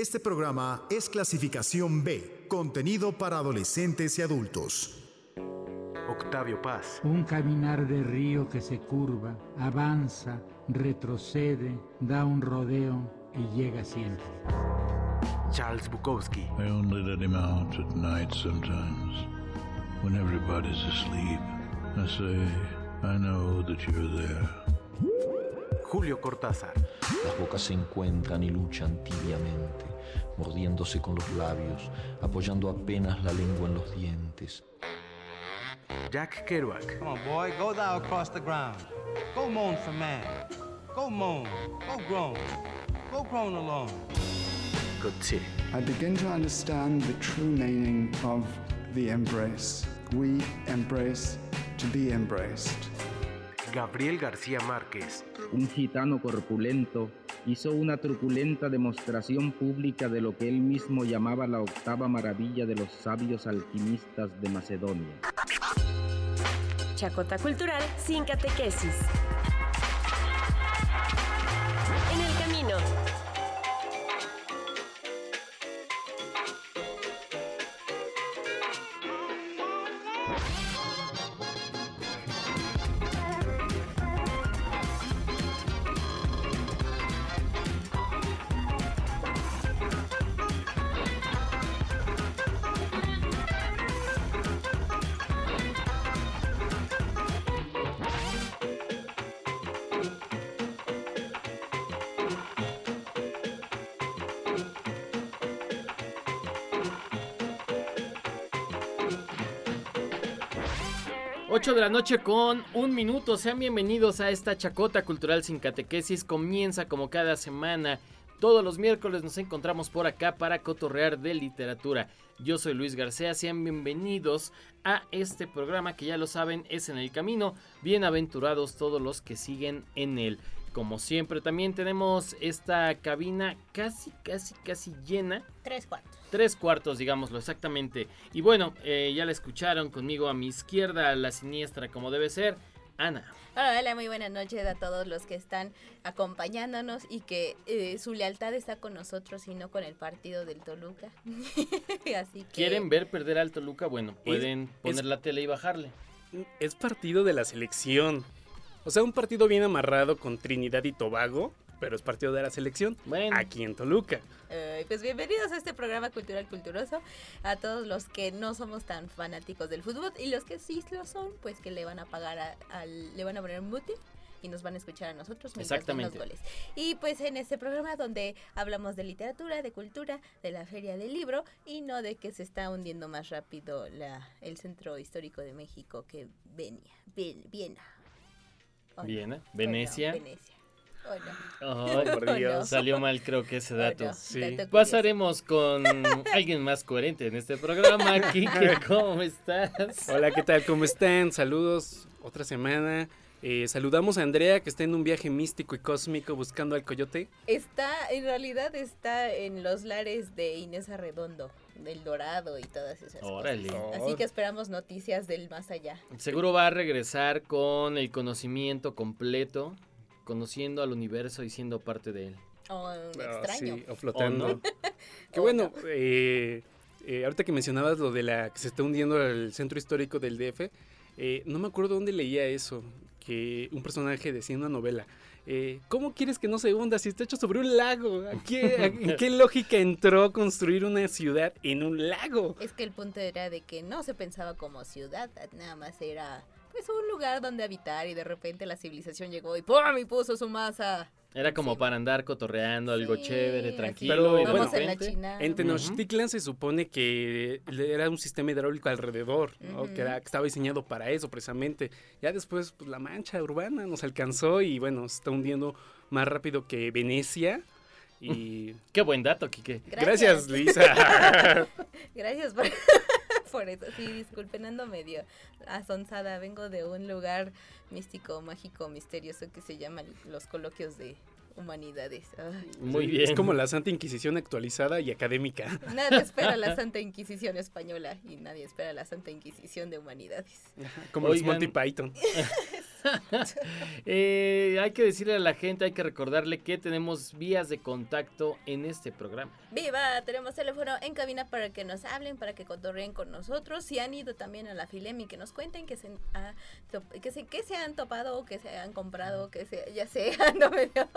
Este programa es clasificación B, contenido para adolescentes y adultos. Octavio Paz. Un caminar de río que se curva, avanza, retrocede, da un rodeo y llega siempre. Charles Bukowski. I only let him out at night sometimes, when everybody's asleep. I say, I know that you're there. Julio Cortázar. Las bocas se encuentran y luchan tibiamente, mordiéndose con los labios, apoyando apenas la lengua en los dientes. Jack Kerouac. Come on, boy, go thou across the ground. Go moan for man. Go moan. Go groan. Go groan alone. Gautier. I begin to understand the true meaning of the embrace. We embrace to be embraced. Gabriel García Márquez. Un gitano corpulento hizo una truculenta demostración pública de lo que él mismo llamaba la octava maravilla de los sabios alquimistas de Macedonia. Chacota Cultural sin catequesis. 8 de la noche con un minuto. Sean bienvenidos a esta chacota cultural sin catequesis. Comienza como cada semana. Todos los miércoles nos encontramos por acá para cotorrear de literatura. Yo soy Luis García, sean bienvenidos a este programa que ya lo saben es en el camino. Bienaventurados todos los que siguen en él. Como siempre también tenemos esta cabina casi, casi, casi llena. Tres cuartos. Tres cuartos, digámoslo exactamente. Y bueno, eh, ya la escucharon conmigo a mi izquierda, a la siniestra como debe ser, Ana. Hola, hola, muy buenas noches a todos los que están acompañándonos y que eh, su lealtad está con nosotros y no con el partido del Toluca. Así que... ¿Quieren ver perder al Toluca? Bueno, pueden poner es- la tele y bajarle. Es partido de la selección. O sea, un partido bien amarrado con Trinidad y Tobago, pero es partido de la selección. Bueno. Aquí en Toluca. Eh, pues bienvenidos a este programa cultural culturoso, a todos los que no somos tan fanáticos del fútbol y los que sí lo son, pues que le van a pagar a- al, le van a poner mute y nos van a escuchar a nosotros Exactamente. los goles. Y pues en este programa donde hablamos de literatura, de cultura, de la feria del libro y no de que se está hundiendo más rápido la, el centro histórico de México que Venia, Viena. ¿O no? Viena, ¿O no? Venecia. Venecia. ¿O no? Ay, por ¿O Dios. no? Salió mal creo que ese dato. Sí. Dato. Pasaremos con alguien más coherente en este programa. Kike, ¿cómo estás? Hola, ¿qué tal? ¿Cómo están? Saludos. Otra semana. Eh, saludamos a Andrea, que está en un viaje místico y cósmico buscando al coyote. Está, en realidad está en los lares de Inés Arredondo, del Dorado y todas esas Órale. cosas. Así que esperamos noticias del más allá. Seguro va a regresar con el conocimiento completo, conociendo al universo y siendo parte de él. O un Ah, extraño. sí, o flotando. Qué bueno, eh, eh, ahorita que mencionabas lo de la que se está hundiendo el centro histórico del DF, eh, no me acuerdo dónde leía eso, que un personaje decía en una novela. Eh, ¿Cómo quieres que no se hunda si está hecho sobre un lago? ¿A qué, a- ¿En qué lógica entró construir una ciudad en un lago? Es que el punto era de que no se pensaba como ciudad, nada más era pues un lugar donde habitar y de repente la civilización llegó y ¡pum! y puso su masa. Era como Sí. para andar cotorreando algo Sí, chévere, tranquilo. Pero, Vamos en la China. En Tenochtitlan se supone que era un sistema hidráulico alrededor, que, era- que estaba diseñado para eso precisamente. Ya después pues, la mancha urbana nos alcanzó y bueno, se está hundiendo más rápido que Venecia. Y Qué buen dato, Kike. gracias, Lisa. Gracias por, por eso. Sí, disculpen, ando medio asonsada. Vengo de un lugar místico, mágico, misterioso que se llama los coloquios de humanidades. Ay, Muy bien. Es como la Santa Inquisición actualizada y académica. Nadie espera la Santa Inquisición española y nadie espera la Santa Inquisición de humanidades. Como los Oigan. Monty Python. Eh, hay que decirle a la gente, hay que recordarle que tenemos vías de contacto en este programa. ¡Viva! Tenemos teléfono en cabina para que nos hablen, para que cotorreen con nosotros. Si han ido también a la Filem y que nos cuenten que se, top- que se, que se han topado o que se han comprado, que se, ya sé, no me dio,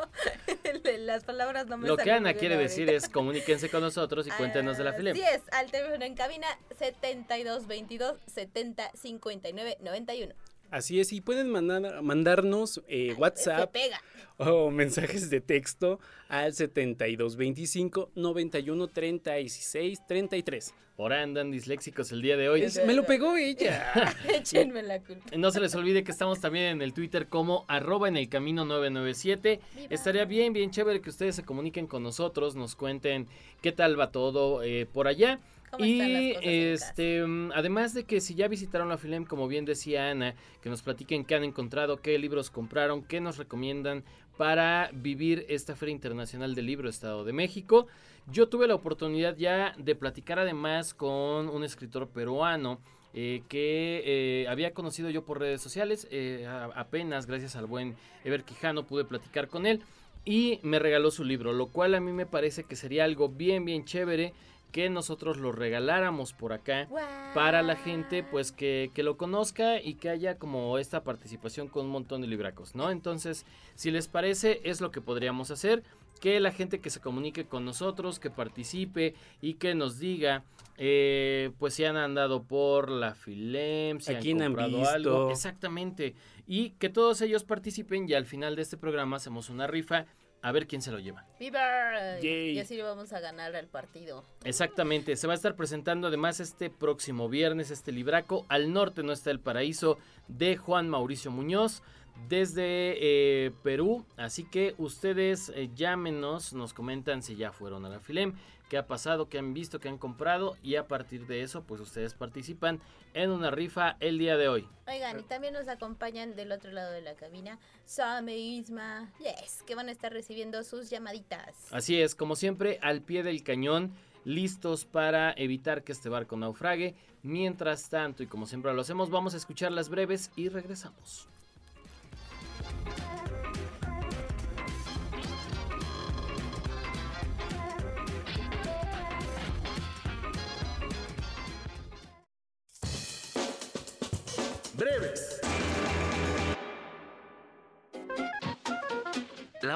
las palabras no me Lo que Ana quiere decir es comuníquense con nosotros y cuéntenos de la Filem. Así es, al teléfono en cabina 7222 70 59 91. Así es, y pueden mandar, mandarnos eh, WhatsApp pega. o mensajes de texto al 7225 91 36 33. Por andan disléxicos el día de hoy. Es- me lo pegó ella. Échenme la culpa. No se les olvide que estamos también en el Twitter como arroba en el camino 997. Estaría bien, bien chévere que ustedes se comuniquen con nosotros, nos cuenten qué tal va todo eh, por allá. ¿Cómo están las Y en este, mm, además de que si ya visitaron la Filem, como bien decía Ana, que nos platiquen qué han encontrado, qué libros compraron, qué nos recomiendan para vivir esta Feria Internacional del Libro Estado de México. Yo tuve la oportunidad ya de platicar además con un escritor peruano eh, que eh, había conocido yo por redes sociales. eh, a- apenas, gracias al buen Ever Quijano, pude platicar con él y me regaló su libro, lo cual a mí me parece que sería algo bien, bien chévere que nosotros lo regaláramos por acá para la gente pues que, que lo conozca y que haya como esta participación con un montón de libracos, ¿no? Entonces, si les parece, es lo que podríamos hacer, que la gente que se comunique con nosotros, que participe y que nos diga, eh, pues si han andado por la Filem, si ¿A han han comprado visto? algo, exactamente, y que todos ellos participen y al final de este programa hacemos una rifa a ver quién se lo lleva. ¡Viva! Yay. Y así le vamos a ganar al partido. Exactamente, se va a estar presentando además este próximo viernes este libraco Al norte no está el paraíso de Juan Mauricio Muñoz desde eh, Perú, así que ustedes eh, llámenos, nos comentan si ya fueron a la Filem, qué ha pasado, qué han visto, qué han comprado y a partir de eso pues ustedes participan en una rifa el día de hoy. Oigan, y también nos acompañan del otro lado de la cabina Sam e Isma, yes, que van a estar recibiendo sus llamaditas. Así es, como siempre, al pie del cañón, listos para evitar que este barco naufrague. Mientras tanto, y como siempre lo hacemos, vamos a escuchar las breves y regresamos.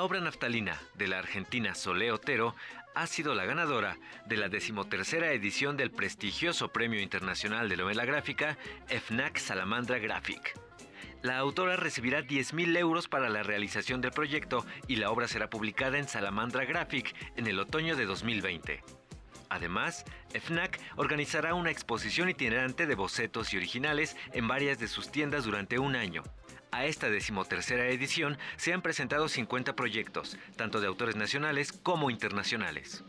Obra naftalina de la argentina Solé Otero ha sido la ganadora de la decimotercera edición del prestigioso Premio Internacional de Novela Gráfica FNAC Salamandra Graphic. La autora recibirá 10.000 euros para la realización del proyecto y la obra será publicada en Salamandra Graphic en el otoño de 2020. Además, FNAC organizará una exposición itinerante de bocetos y originales en varias de sus tiendas durante un año. A esta decimotercera edición se han presentado 50 proyectos, tanto de autores nacionales como internacionales.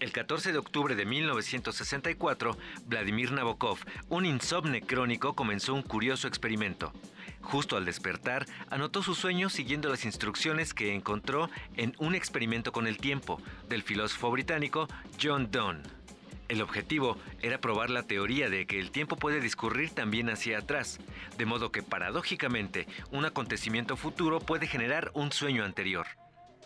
El 14 de octubre de 1964, Vladimir Nabokov, un insomne crónico, comenzó un curioso experimento. Justo al despertar, anotó sus sueños siguiendo las instrucciones que encontró en Un experimento con el tiempo, del filósofo británico John Donne. El objetivo era probar la teoría de que el tiempo puede discurrir también hacia atrás, de modo que paradójicamente un acontecimiento futuro puede generar un sueño anterior.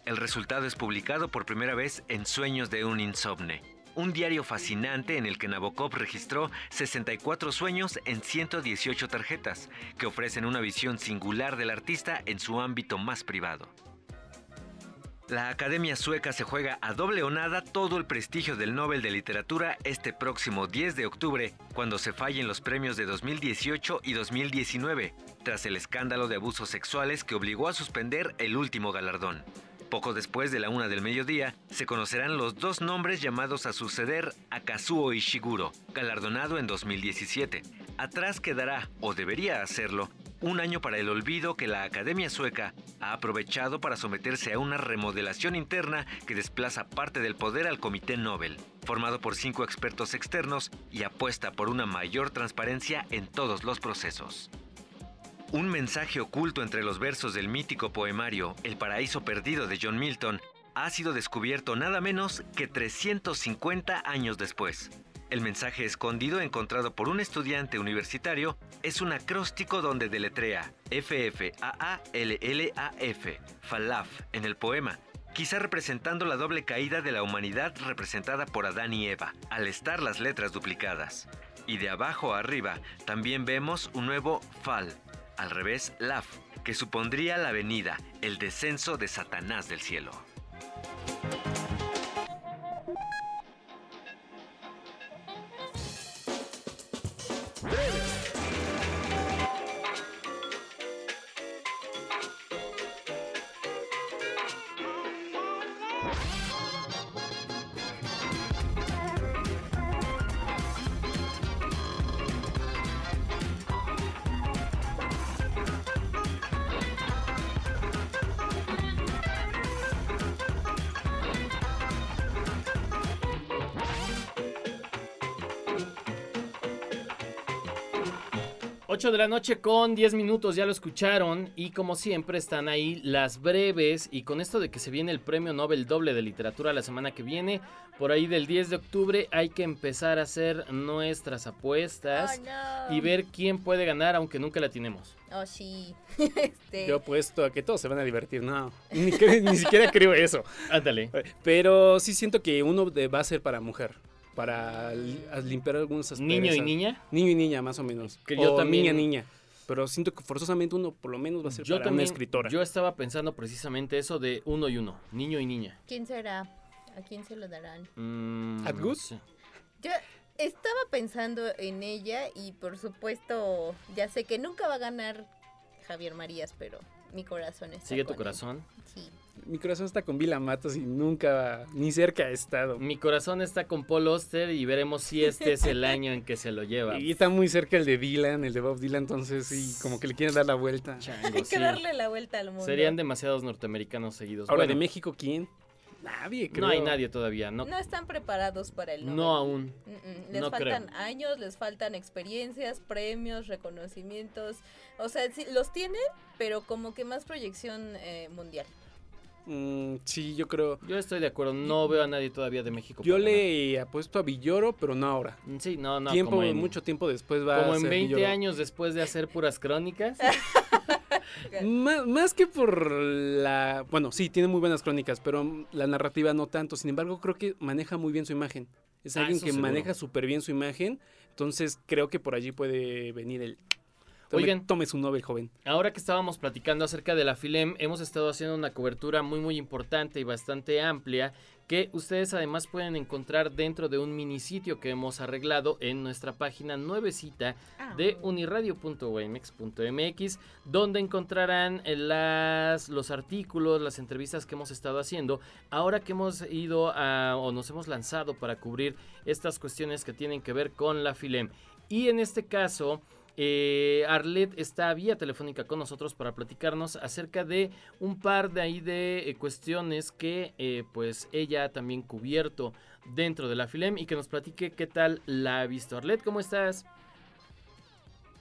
El resultado es publicado por primera vez en Sueños de un Insomne, un diario fascinante en el que Nabokov registró 64 sueños en 118 tarjetas, que ofrecen una visión singular del artista en su ámbito más privado. La Academia Sueca se juega a doble o nada todo el prestigio del Nobel de Literatura este próximo 10 de octubre, cuando se fallen los premios de 2018 y 2019, tras el escándalo de abusos sexuales que obligó a suspender el último galardón. Poco después de la una del mediodía, se conocerán los dos nombres llamados a suceder a Kazuo Ishiguro, galardonado en 2017. Atrás quedará, o debería hacerlo, un año para el olvido que la Academia Sueca ha aprovechado para someterse a una remodelación interna que desplaza parte del poder al Comité Nobel, formado por cinco expertos externos y apuesta por una mayor transparencia en todos los procesos. Un mensaje oculto entre los versos del mítico poemario El paraíso perdido de John Milton ha sido descubierto nada menos que 350 años después. El mensaje escondido encontrado por un estudiante universitario es un acróstico donde deletrea F-F-A-A-L-L-A-F, Falaf, en el poema, quizá representando la doble caída de la humanidad representada por Adán y Eva, al estar las letras duplicadas. Y de abajo a arriba también vemos un nuevo Fal, al revés Laf, que supondría la venida, el descenso de Satanás del cielo. De la noche con 10 minutos, ya lo escucharon. Y como siempre están ahí las breves. Y con esto de que se viene el premio Nobel doble de literatura la semana que viene, por ahí del 10 de octubre, hay que empezar a hacer nuestras apuestas y ver quién puede ganar, aunque nunca la tenemos. Oh, sí. este... Yo apuesto a que todos se van a divertir. No, ni, ni siquiera creo eso. Ándale. Pero sí siento que uno va a ser para mujer para limpiar algunos aspectos. ¿Niño y niña? Niño y niña, más o menos. Que yo también. Niña, niña. Pero siento que forzosamente uno por lo menos va a ser para una escritora. Yo estaba pensando precisamente eso de uno y uno, niño y niña. ¿Quién será? ¿A quién se lo darán? Mm, Yo estaba pensando en ella y por supuesto ya sé que nunca va a ganar Javier Marías, pero mi corazón está ¿Sigue tu corazón? Sí. Mi corazón está con Vila Matos y nunca, ni cerca ha estado. Mi corazón está con Paul Oster y veremos si este es el año en que se lo lleva. Y está muy cerca el de Dylan, el de Bob Dylan, entonces sí, como que le quieren dar la vuelta. Hay que darle la vuelta al mundo. Serían demasiados norteamericanos seguidos. Ahora, ¿de México quién? Nadie, creo. No hay nadie todavía. No, no están preparados para el Nobel. No aún. Les faltan años, les faltan experiencias, premios, reconocimientos. O sea, sí, los tienen, pero como que más proyección eh, mundial. Mm, sí, yo creo. Yo estoy de acuerdo. No veo a nadie todavía de México. Yo le apuesto a Villoro, pero no ahora. Mm, sí, no, no. Tiempo, mucho tiempo después va Como en 20 años después de hacer puras crónicas. más, que por la. Bueno, sí, tiene muy buenas crónicas, pero la narrativa no tanto. Sin embargo, creo que maneja muy bien su imagen. Es ah, alguien que maneja súper bien su imagen. Entonces, creo que por allí puede venir el Oigan, tome su Nobel, joven. Ahora que estábamos platicando acerca de la FILEM, hemos estado haciendo una cobertura muy muy importante y bastante amplia que ustedes además pueden encontrar dentro de un mini sitio que hemos arreglado en nuestra página nuevecita ah. de uniradio.wmx.mx donde encontrarán las, los artículos, las entrevistas que hemos estado haciendo ahora que hemos ido a, o nos hemos lanzado para cubrir estas cuestiones que tienen que ver con la FILEM. Y en este caso eh, Arlet está vía telefónica con nosotros para platicarnos acerca de un par de ahí de eh, cuestiones que eh, pues ella ha también cubierto dentro de la Filem y que nos platique qué tal la ha visto. Arlet, ¿cómo estás?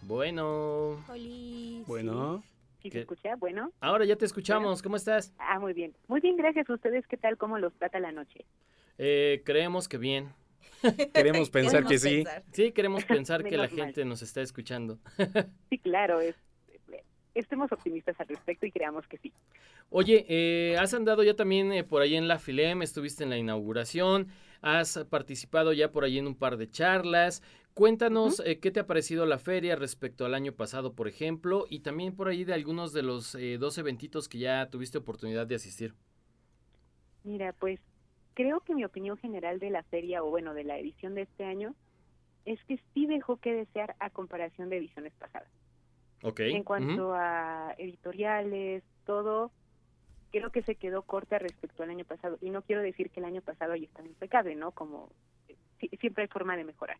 Bueno. Hola. Bueno. ¿Sí se escucha? Bueno. Ahora ya te escuchamos. ¿Cómo estás? Ah, muy bien. Muy bien, gracias. ¿Ustedes qué tal? ¿Cómo los trata la noche? creemos que bien. Queremos pensar que sí. Sí, queremos pensar que la gente nos está escuchando. sí, claro, estemos optimistas al respecto y creamos que sí. Oye, eh, has andado ya también eh, por ahí en la FILEM, estuviste en la inauguración, has participado ya por ahí en un par de charlas. Cuéntanos eh, qué te ha parecido la feria respecto al año pasado, por ejemplo, y también por ahí de algunos de los dos eventitos que ya tuviste oportunidad de asistir. Mira, pues creo que mi opinión general de la feria, o bueno, de la edición de este año, es que sí dejó que desear a comparación de ediciones pasadas. Okay. En cuanto a editoriales, todo, creo que se quedó corta respecto al año pasado. Y no quiero decir que el año pasado ya estaba impecable, ¿no? Como siempre hay forma de mejorar.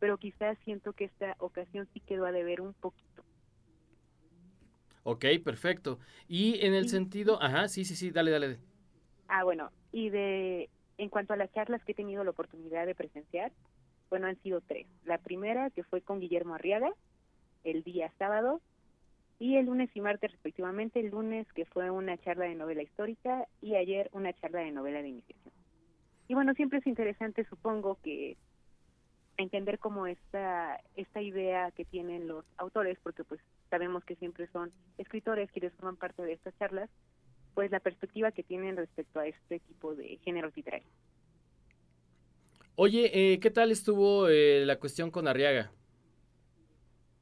Pero quizás siento que esta ocasión sí quedó a deber un poquito. Ok, perfecto. Y en el sentido, ajá, sí, sí, sí, dale, dale. Ah, bueno, y de en cuanto a las charlas que he tenido la oportunidad de presenciar, bueno, han sido tres. La primera, que fue con Guillermo Arriaga, el día sábado, y el lunes y martes respectivamente, el lunes que fue una charla de novela histórica y ayer una charla de novela de iniciación. Y bueno, siempre es interesante, supongo, que entender como esta, esta idea que tienen los autores, porque pues sabemos que siempre son escritores quienes forman parte de estas charlas, pues la perspectiva que tienen respecto a este tipo de géneros literarios. Oye, eh, ¿qué tal estuvo eh, la cuestión con Arriaga?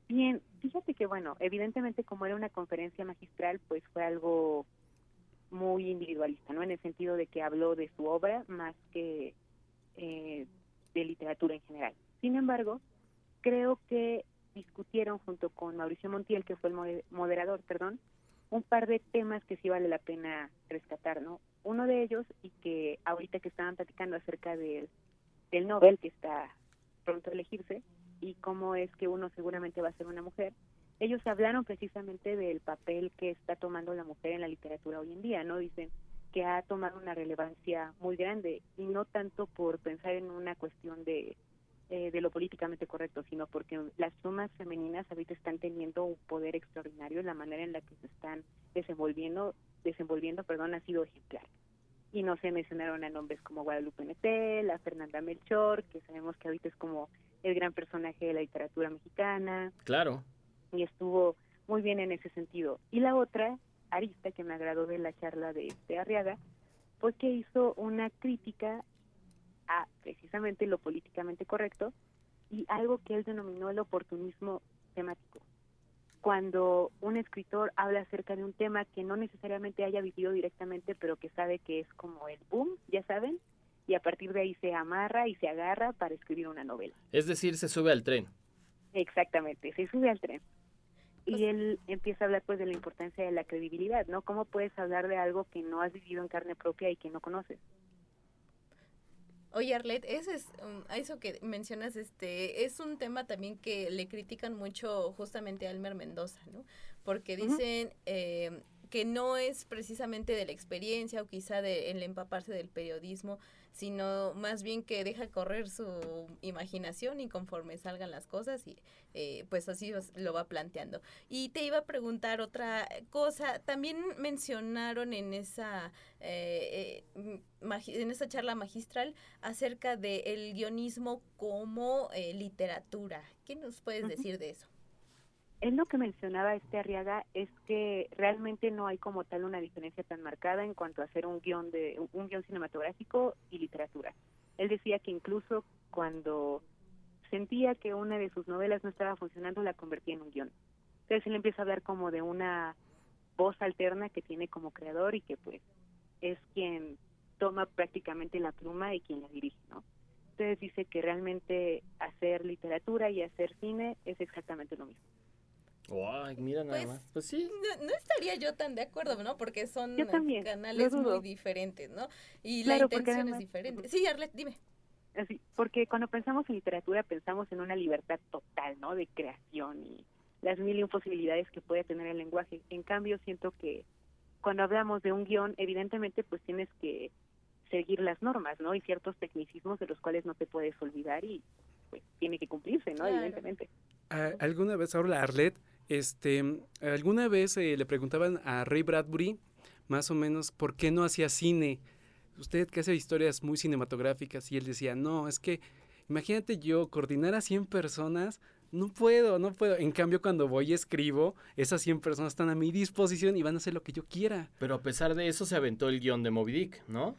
Bien, fíjate que bueno, evidentemente como era una conferencia magistral, pues fue algo muy individualista, ¿no? En el sentido de que habló de su obra más que eh, de literatura en general. Sin embargo, creo que discutieron junto con Mauricio Montiel, que fue el moderador, perdón, un par de temas que sí vale la pena rescatar, ¿no? Uno de ellos, y que ahorita que estaban platicando acerca del, del Nobel, que está pronto a elegirse, y cómo es que uno seguramente va a ser una mujer, ellos hablaron precisamente del papel que está tomando la mujer en la literatura hoy en día, ¿no? Dicen que ha tomado una relevancia muy grande y no tanto por pensar en una cuestión de, eh, de lo políticamente correcto, sino porque las sumas femeninas ahorita están teniendo un poder extraordinario en la manera en la que se están desenvolviendo, desenvolviendo, perdón, ha sido ejemplar. Y no se mencionaron a nombres como Guadalupe Netel, a Fernanda Melchor, que sabemos que ahorita es como el gran personaje de la literatura mexicana. Claro y estuvo muy bien en ese sentido. Y la otra arista que me agradó de la charla de, este Arriaga fue que hizo una crítica a precisamente lo políticamente correcto y algo que él denominó el oportunismo temático. Cuando un escritor habla acerca de un tema que no necesariamente haya vivido directamente, pero que sabe que es como el boom, ya saben, y a partir de ahí se amarra y se agarra para escribir una novela. Es decir, se sube al tren. Exactamente, se sube al tren y pues él empieza a hablar pues de la importancia de la credibilidad, ¿no? ¿Cómo puedes hablar de algo que no has vivido en carne propia y que no conoces? Oye, Arlet, ese es, um, eso que mencionas, este, es un tema también que le critican mucho justamente a Elmer Mendoza, ¿no? Porque dicen eh, que no es precisamente de la experiencia o quizá de el empaparse del periodismo, sino más bien que deja correr su imaginación y conforme salgan las cosas y eh, pues así lo va planteando. Y te iba a preguntar otra cosa, también mencionaron en esa, eh, eh, en esa charla magistral acerca del el guionismo como literatura. ¿Qué nos puedes decir de eso? Él lo que mencionaba este Arriaga es que realmente no hay como tal una diferencia tan marcada en cuanto a hacer un guion de un guion cinematográfico y literatura. Él decía que incluso cuando sentía que una de sus novelas no estaba funcionando la convertía en un guion. Entonces él empieza a hablar como de una voz alterna que tiene como creador y que pues es quien toma prácticamente la pluma y quien la dirige, ¿no? Entonces dice que realmente hacer literatura y hacer cine es exactamente lo mismo. Ay, mira nada pues, más. Pues sí. No, estaría yo tan de acuerdo, ¿no? Porque son canales muy diferentes, ¿no? Y la intención es diferente. Sí, Arlet, dime. Así, porque cuando pensamos en literatura pensamos en una libertad total, ¿no? De creación y las mil y posibilidades que puede tener el lenguaje. En cambio, siento que cuando hablamos de un guion, evidentemente, pues tienes que seguir las normas, ¿no? Y ciertos tecnicismos de los cuales no te puedes olvidar y pues tiene que cumplirse, ¿no? Evidentemente. ¿Alguna vez, ahora Arlet, este, alguna vez eh, le preguntaban a Ray Bradbury, más o menos, por qué no hacía cine. Usted que hace historias muy cinematográficas y él decía, no, es que imagínate yo coordinar a 100 personas, no puedo, no puedo. En cambio, cuando voy y escribo, esas 100 personas están a mi disposición y van a hacer lo que yo quiera. Pero a pesar de eso se aventó el guion de Moby Dick, ¿no?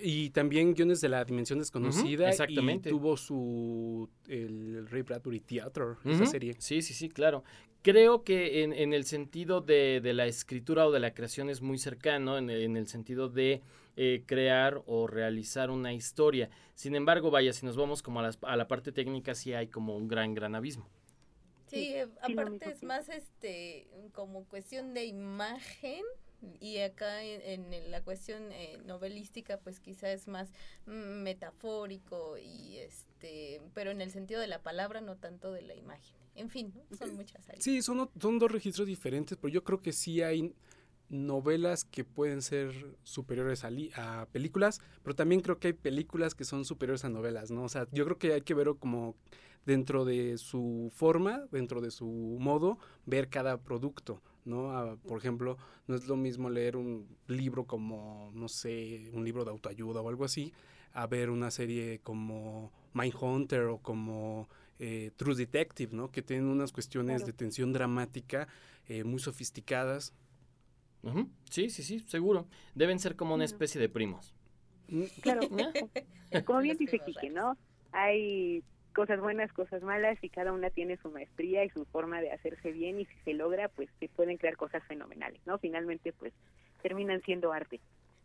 Y también guiones de la dimensión desconocida. exactamente. Y tuvo su, el Ray Bradbury Theater, esa serie. Sí, sí, sí, claro creo que en, el sentido de, la escritura o de la creación es muy cercano, en, el sentido de eh, crear o realizar una historia. Sin embargo, vaya, si nos vamos como a, la parte técnica, sí hay como un gran, gran abismo. Sí, eh, aparte es más este como cuestión de imagen y acá en, la cuestión eh, novelística pues quizá es más mm, metafórico y este pero en el sentido de la palabra no tanto de la imagen en fin, son muchas áreas. Sí, son, son dos registros diferentes, pero yo creo que sí hay novelas que pueden ser superiores a, a, películas, pero también creo que hay películas que son superiores a novelas, ¿no? O sea, yo creo que hay que verlo como dentro de su forma, dentro de su modo, ver cada producto, ¿no? Ah, por ejemplo, no es lo mismo leer un libro como, no sé, un libro de autoayuda o algo así, a ver una serie como Mindhunter o como eh, True Detective, ¿no? Que tienen unas cuestiones Claro. de tensión dramática eh, muy sofisticadas. Sí, sí, sí, seguro. Deben ser como una especie de primos. Claro, como bien dice Quique, ¿no? Hay cosas buenas, cosas malas y cada una tiene su maestría y su forma de hacerse bien y si se logra, pues se pueden crear cosas fenomenales, ¿no? Finalmente, pues terminan siendo arte.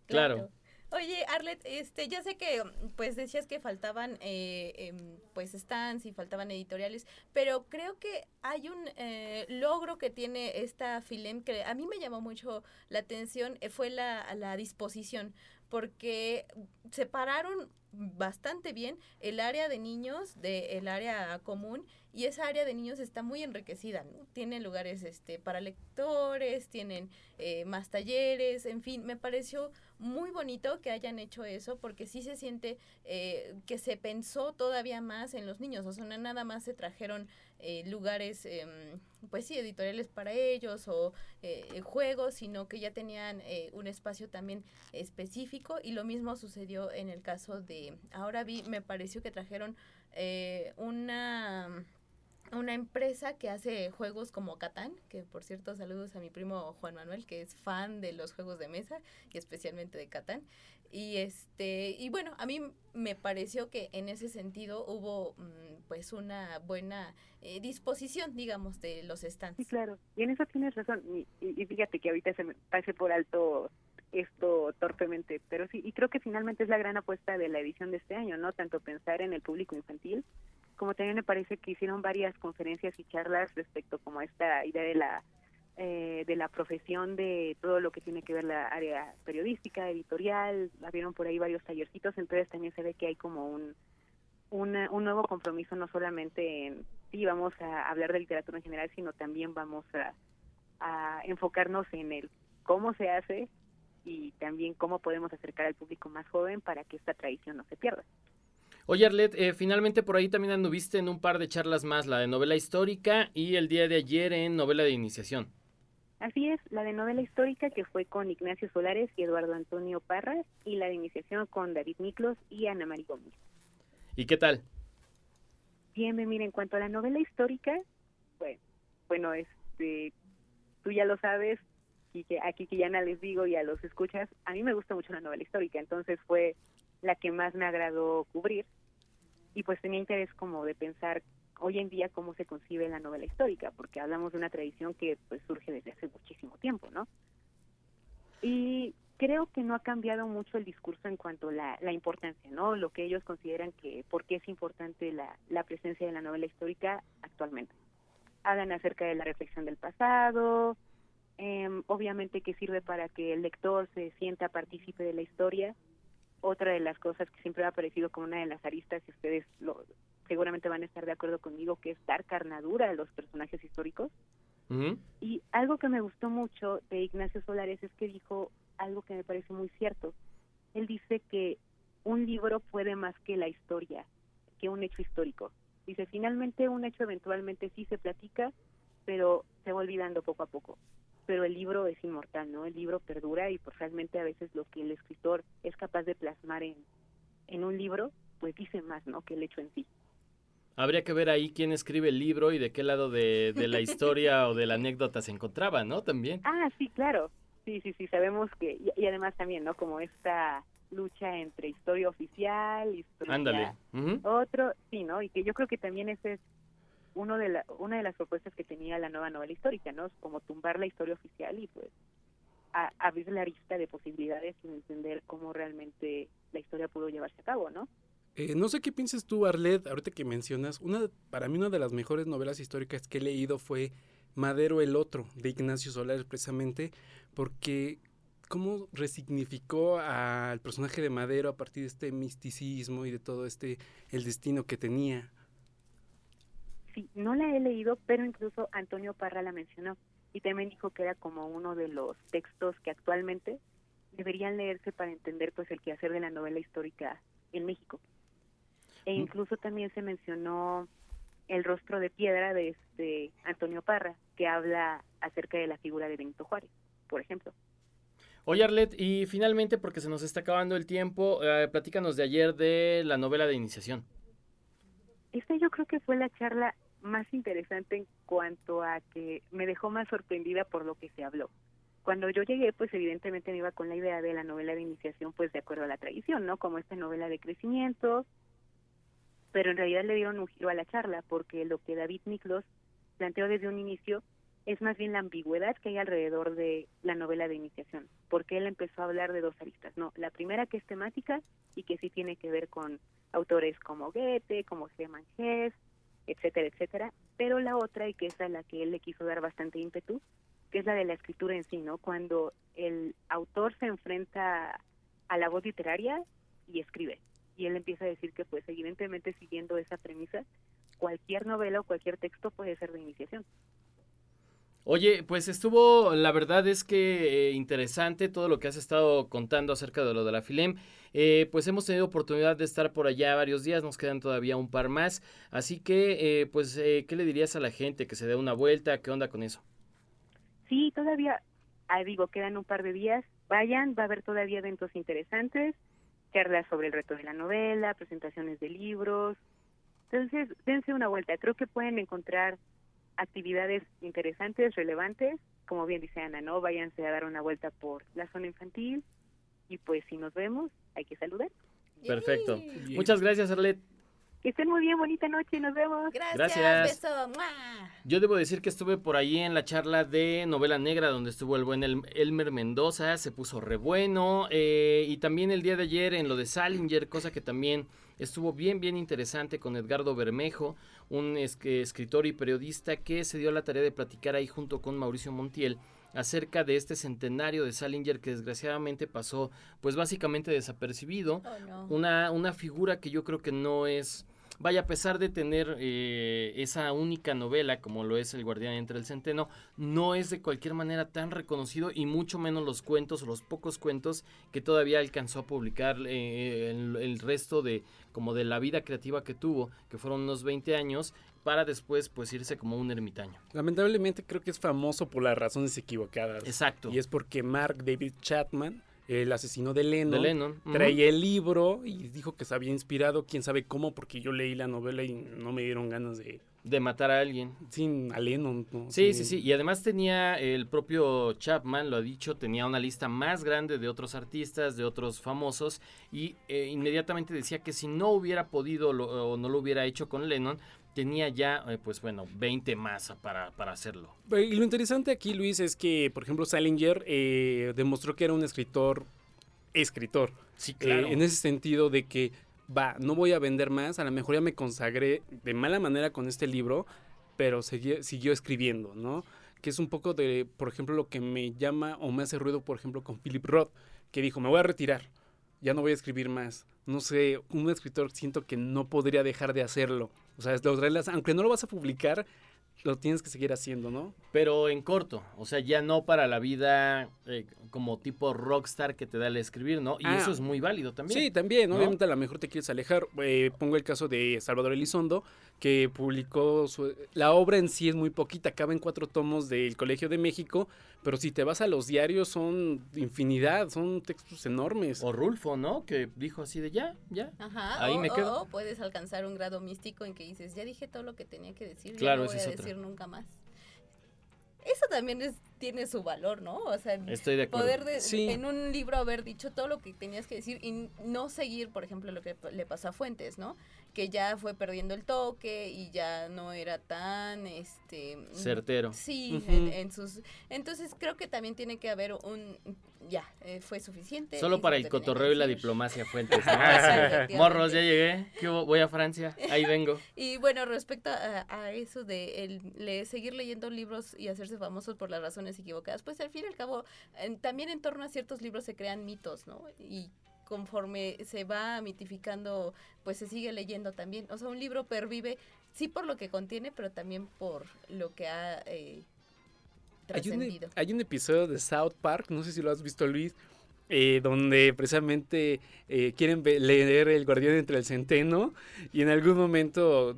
Claro. Oye, Arlet, este, ya sé que pues decías que faltaban eh, em, pues stands y faltaban editoriales, pero creo que hay un eh, logro que tiene esta Filem que a mí me llamó mucho la atención, eh, fue la, la disposición, porque separaron bastante bien el área de niños del área común y esa área de niños está muy enriquecida, ¿no? Tienen lugares este, para lectores, tienen eh, más talleres, en fin, me pareció muy bonito que hayan hecho eso porque sí se siente eh, que se pensó todavía más en los niños, o sea, nada más se trajeron eh, lugares, em, pues sí, editoriales para ellos o eh, juegos, sino que ya tenían eh, un espacio también específico y lo mismo sucedió en el caso de, ahora vi, me pareció que trajeron eh, una una empresa que hace juegos como Catán, que por cierto saludos a mi primo Juan Manuel, que es fan de los juegos de mesa y especialmente de Catán. Y este, y bueno, a mí me pareció que en ese sentido hubo mm, pues una buena eh, disposición, digamos, de los stands. Sí, claro. Y en eso tienes razón. Y, fíjate que ahorita se me pase por alto esto torpemente, pero sí, y creo que finalmente es la gran apuesta de la edición de este año, ¿no? Tanto pensar en el público infantil, como también me parece que hicieron varias conferencias y charlas respecto como a esta idea de la eh, de la profesión de todo lo que tiene que ver la área periodística, editorial, vieron por ahí varios tallercitos, entonces también se ve que hay como un una- un nuevo compromiso no solamente en sí vamos a hablar de literatura en general, sino también vamos a, enfocarnos en el cómo se hace y también cómo podemos acercar al público más joven para que esta tradición no se pierda. Oye, Arlet, eh, finalmente por ahí también anduviste en un par de charlas más, la de novela histórica y el día de ayer en novela de iniciación. Así es, la de novela histórica que fue con Ignacio Solares y Eduardo Antonio Parras y la de iniciación con David Miklos y Ana María Gómez. ¿Y qué tal? Bien, bien, mira, en cuanto a la novela histórica, pues, bueno, este, tú ya lo sabes, y que aquí que ya no les digo y a los escuchas, a mí me gusta mucho la novela histórica, entonces fue la que más me agradó cubrir y pues tenía interés como de pensar hoy en día cómo se concibe la novela histórica, porque hablamos de una tradición que pues surge desde hace muchísimo tiempo, ¿no? Y creo que no ha cambiado mucho el discurso en cuanto a la, importancia, ¿no? Lo que ellos consideran que, por qué es importante la, la presencia de la novela histórica actualmente. Hablan acerca de la reflexión del pasado, em, obviamente que sirve para que el lector se sienta partícipe de la historia. Otra de las cosas que siempre me ha parecido como una de las aristas, y ustedes lo, seguramente van a estar de acuerdo conmigo, que es dar carnadura a los personajes históricos. Y algo que me gustó mucho de Ignacio Solares es que dijo algo que me parece muy cierto. Él dice que un libro puede más que la historia, que un hecho histórico. Dice, finalmente un hecho eventualmente sí se platica, pero se va olvidando poco a poco. Pero el libro es inmortal, ¿no? El libro perdura y pues realmente a veces lo que el escritor es capaz de plasmar en, en un libro, pues dice más, ¿no? Que el hecho en sí. Habría que ver ahí quién escribe el libro y de qué lado de, de la historia o de la anécdota se encontraba, ¿no? También. Ah, sí, claro. Sí, sí, sí, sabemos que, y, y además también, ¿no? Como esta lucha entre historia oficial, historia Ándale. Otro, sí, ¿no? Y que yo creo que también ese es uno de la, una de las propuestas que tenía la nueva novela histórica, ¿no? Es como tumbar la historia oficial y pues a- abrir la lista de posibilidades y entender cómo realmente la historia pudo llevarse a cabo, ¿no? Eh, no sé qué piensas tú, Arlet, ahorita que mencionas, una, para mí una de las mejores novelas históricas que he leído fue Madero el Otro, de Ignacio Solares, precisamente, porque cómo resignificó al personaje de Madero a partir de este misticismo y de todo este, el destino que tenía. Sí, no la he leído, pero incluso Antonio Parra la mencionó y también dijo que era como uno de los textos que actualmente deberían leerse para entender pues el quehacer de la novela histórica en México. E Mm. incluso también se mencionó El rostro de piedra de este Antonio Parra, que habla acerca de la figura de Benito Juárez, por ejemplo. Oye, Arlet, y finalmente, porque se nos está acabando el tiempo, eh, platícanos de ayer de la novela de iniciación. esta yo creo que fue la charla más interesante en cuanto a que me dejó más sorprendida por lo que se habló. Cuando yo llegué, pues evidentemente me iba con la idea de la novela de iniciación, pues de acuerdo a la tradición, ¿no? Como esta novela de crecimiento, pero en realidad le dieron un giro a la charla, porque lo que David Miklos planteó desde un inicio es más bien la ambigüedad que hay alrededor de la novela de iniciación, porque él empezó a hablar de dos aristas, ¿no? La primera que es temática y que sí tiene que ver con autores como Goethe, como Hermann Hesse, etcétera, etcétera, pero la otra, y que es a la que él le quiso dar bastante ímpetu, que es la de la escritura en sí, ¿no? Cuando el autor se enfrenta a la voz literaria y escribe. Y él empieza a decir que, pues, evidentemente, siguiendo esa premisa, cualquier novela o cualquier texto puede ser de iniciación. Oye, pues estuvo, la verdad es que eh, interesante todo lo que has estado contando acerca de lo de la Filem. Eh, pues hemos tenido oportunidad de estar por allá varios días, nos quedan todavía un par más. Así que, eh, pues, ¿qué le dirías a la gente? Que se dé una vuelta, ¿qué onda con eso? Sí, todavía, ah, digo, quedan un par de días. Vayan, va a haber todavía eventos interesantes, charlas sobre el reto de la novela, presentaciones de libros. Entonces, dense una vuelta. Creo que pueden encontrar actividades interesantes, relevantes, como bien dice Ana, ¿no? Váyanse a dar una vuelta por la zona infantil y pues si nos vemos, hay que saludar. Perfecto. Muchas gracias, Arlet. Que estén muy bien, bonita noche, nos vemos. Gracias. Beso. Yo debo decir que estuve por ahí en la charla de novela negra donde estuvo el buen Elmer Mendoza, se puso re bueno. Eh, y también el día de ayer en lo de Salinger, cosa que también estuvo bien, bien interesante con Edgardo Bermejo, un escritor y periodista que se dio la tarea de platicar ahí junto con Mauricio Montiel acerca de este centenario de Salinger que desgraciadamente pasó pues básicamente desapercibido. Oh, una, una figura que yo creo que no es Vaya, a pesar de tener eh, esa única novela como lo es El Guardián entre el Centeno, no es de cualquier manera tan reconocido y mucho menos los cuentos o los pocos cuentos que todavía alcanzó a publicar eh, el, resto de como de la vida creativa que tuvo, que fueron unos 20 años, para después pues irse como un ermitaño. Lamentablemente creo que es famoso por las razones equivocadas. Exacto. Y es porque Mark David Chapman el asesino de Lennon, de Lennon. traía el libro y dijo que se había inspirado, quién sabe cómo, porque yo leí la novela y no me dieron ganas de... De matar a alguien. Sin a Lennon. Sí, sí, sí. Y además tenía el propio Chapman, lo ha dicho, tenía una lista más grande de otros artistas, de otros famosos, y eh, inmediatamente decía que si no hubiera podido o no lo hubiera hecho con Lennon, tenía ya, eh, pues bueno, 20 más para, para, hacerlo. Y lo interesante aquí, Luis, es que, por ejemplo, Salinger eh, demostró que era un escritor, escritor. Sí, claro. Eh, en ese sentido de que, va, no voy a vender más, a lo mejor ya me consagré de mala manera con este libro, pero siguió escribiendo, ¿no? Que es un poco de, por ejemplo, lo que me llama o me hace ruido, por ejemplo, con Philip Roth, que dijo, me voy a retirar, ya no voy a escribir más. No sé, un escritor siento que no podría dejar de hacerlo. O sea, los aunque no lo vas a publicar, lo tienes que seguir haciendo, ¿no? Pero en corto, o sea, ya no para la vida eh, como tipo rockstar que te da el escribir, ¿no? Y Ah. eso es muy válido también. Sí, también, ¿no? obviamente a lo mejor te quieres alejar. Eh, pongo el caso de Salvador Elizondo, que publicó su- la obra en sí es muy poquita, acaba en cuatro tomos del Colegio de México, pero si te vas a los diarios son infinidad, son textos enormes. O Rulfo, ¿no? Que dijo así de ya, ya. Ajá. Ahí o, me quedo. o puedes alcanzar un grado místico en que dices, ya dije todo lo que tenía que decir, Claro, ya no voy a otra. decir nunca más. Eso también es, tiene su valor, ¿no? O sea, Estoy de acuerdo. poder de- Sí. en un libro haber dicho todo lo que tenías que decir y no seguir, por ejemplo, lo que le pasó a Fuentes, ¿no? Que ya fue perdiendo el toque y ya no era tan, este... Certero. Sí, en, en sus... Entonces creo que también tiene que haber un... Ya, eh, fue suficiente. Solo para el cotorreo y la diplomacia fuentes. Morros, ya llegué. Voy a Francia. Ahí vengo. Y bueno, respecto a, a eso de el, le- seguir leyendo libros y hacerse famosos por las razones equivocadas, pues al fin y al cabo, en- también en torno a ciertos libros se crean mitos, ¿no? Y conforme se va mitificando, pues se sigue leyendo también. O sea, un libro pervive, sí por lo que contiene, pero también por lo que ha eh, Hay un, trascendido. hay un episodio de South Park, no sé si lo has visto Luis, eh, donde precisamente eh, quieren leer El Guardián entre el Centeno y en algún momento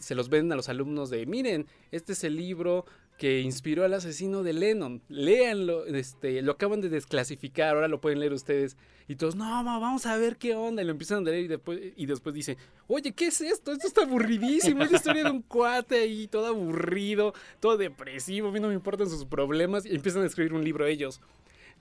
se los ven a los alumnos de, miren, este es el libro que inspiró al asesino de Lennon. Léanlo, este, lo acaban de desclasificar, ahora lo pueden leer ustedes. Y todos, no, vamos a ver qué onda. Y lo empiezan a leer y después, y después dice, oye, ¿qué es esto? Esto está aburridísimo. Es la historia de un cuate ahí, todo aburrido, todo depresivo, a mí no me importan sus problemas. Y empiezan a escribir un libro ellos.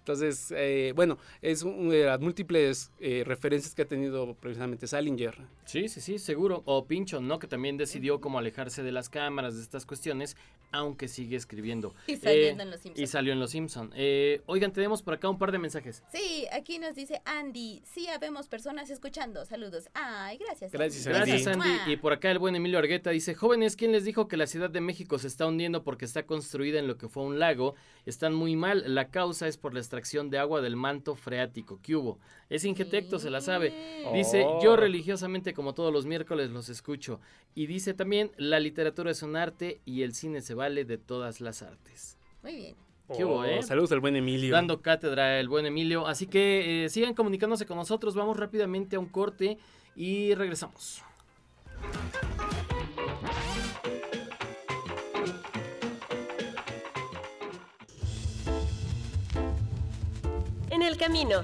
Entonces, eh, bueno, es una de las múltiples eh, referencias que ha tenido precisamente Salinger. Sí, sí, sí, seguro. O Pinchon, ¿no? Que también decidió como alejarse de las cámaras, de estas cuestiones, aunque sigue escribiendo. Y saliendo en Los Simpson. Y salió en Los Simpson. Eh, oigan, tenemos por acá un par de mensajes. Sí, aquí nos dice Andy. Sí, habemos personas escuchando. Saludos. Ay, gracias. Gracias, Andy. Gracias, Andy. Y por acá el buen Emilio Argueta dice, jóvenes, ¿quién les dijo que la Ciudad de México se está hundiendo porque está construida en lo que fue un lago? Están muy mal. La causa es por la extracción de agua del manto freático. ¿Qué hubo? Es Ingetecto, se la sabe. Dice, Oh. yo religiosamente como todos los miércoles los escucho. Y dice también, la literatura es un arte y el cine se vale de todas las artes. Muy bien. ¿Qué hubo, Oh, eh? Saludos al buen Emilio. Dando cátedra el buen Emilio. Así que eh, sigan comunicándose con nosotros. Vamos rápidamente a un corte y regresamos. En el camino.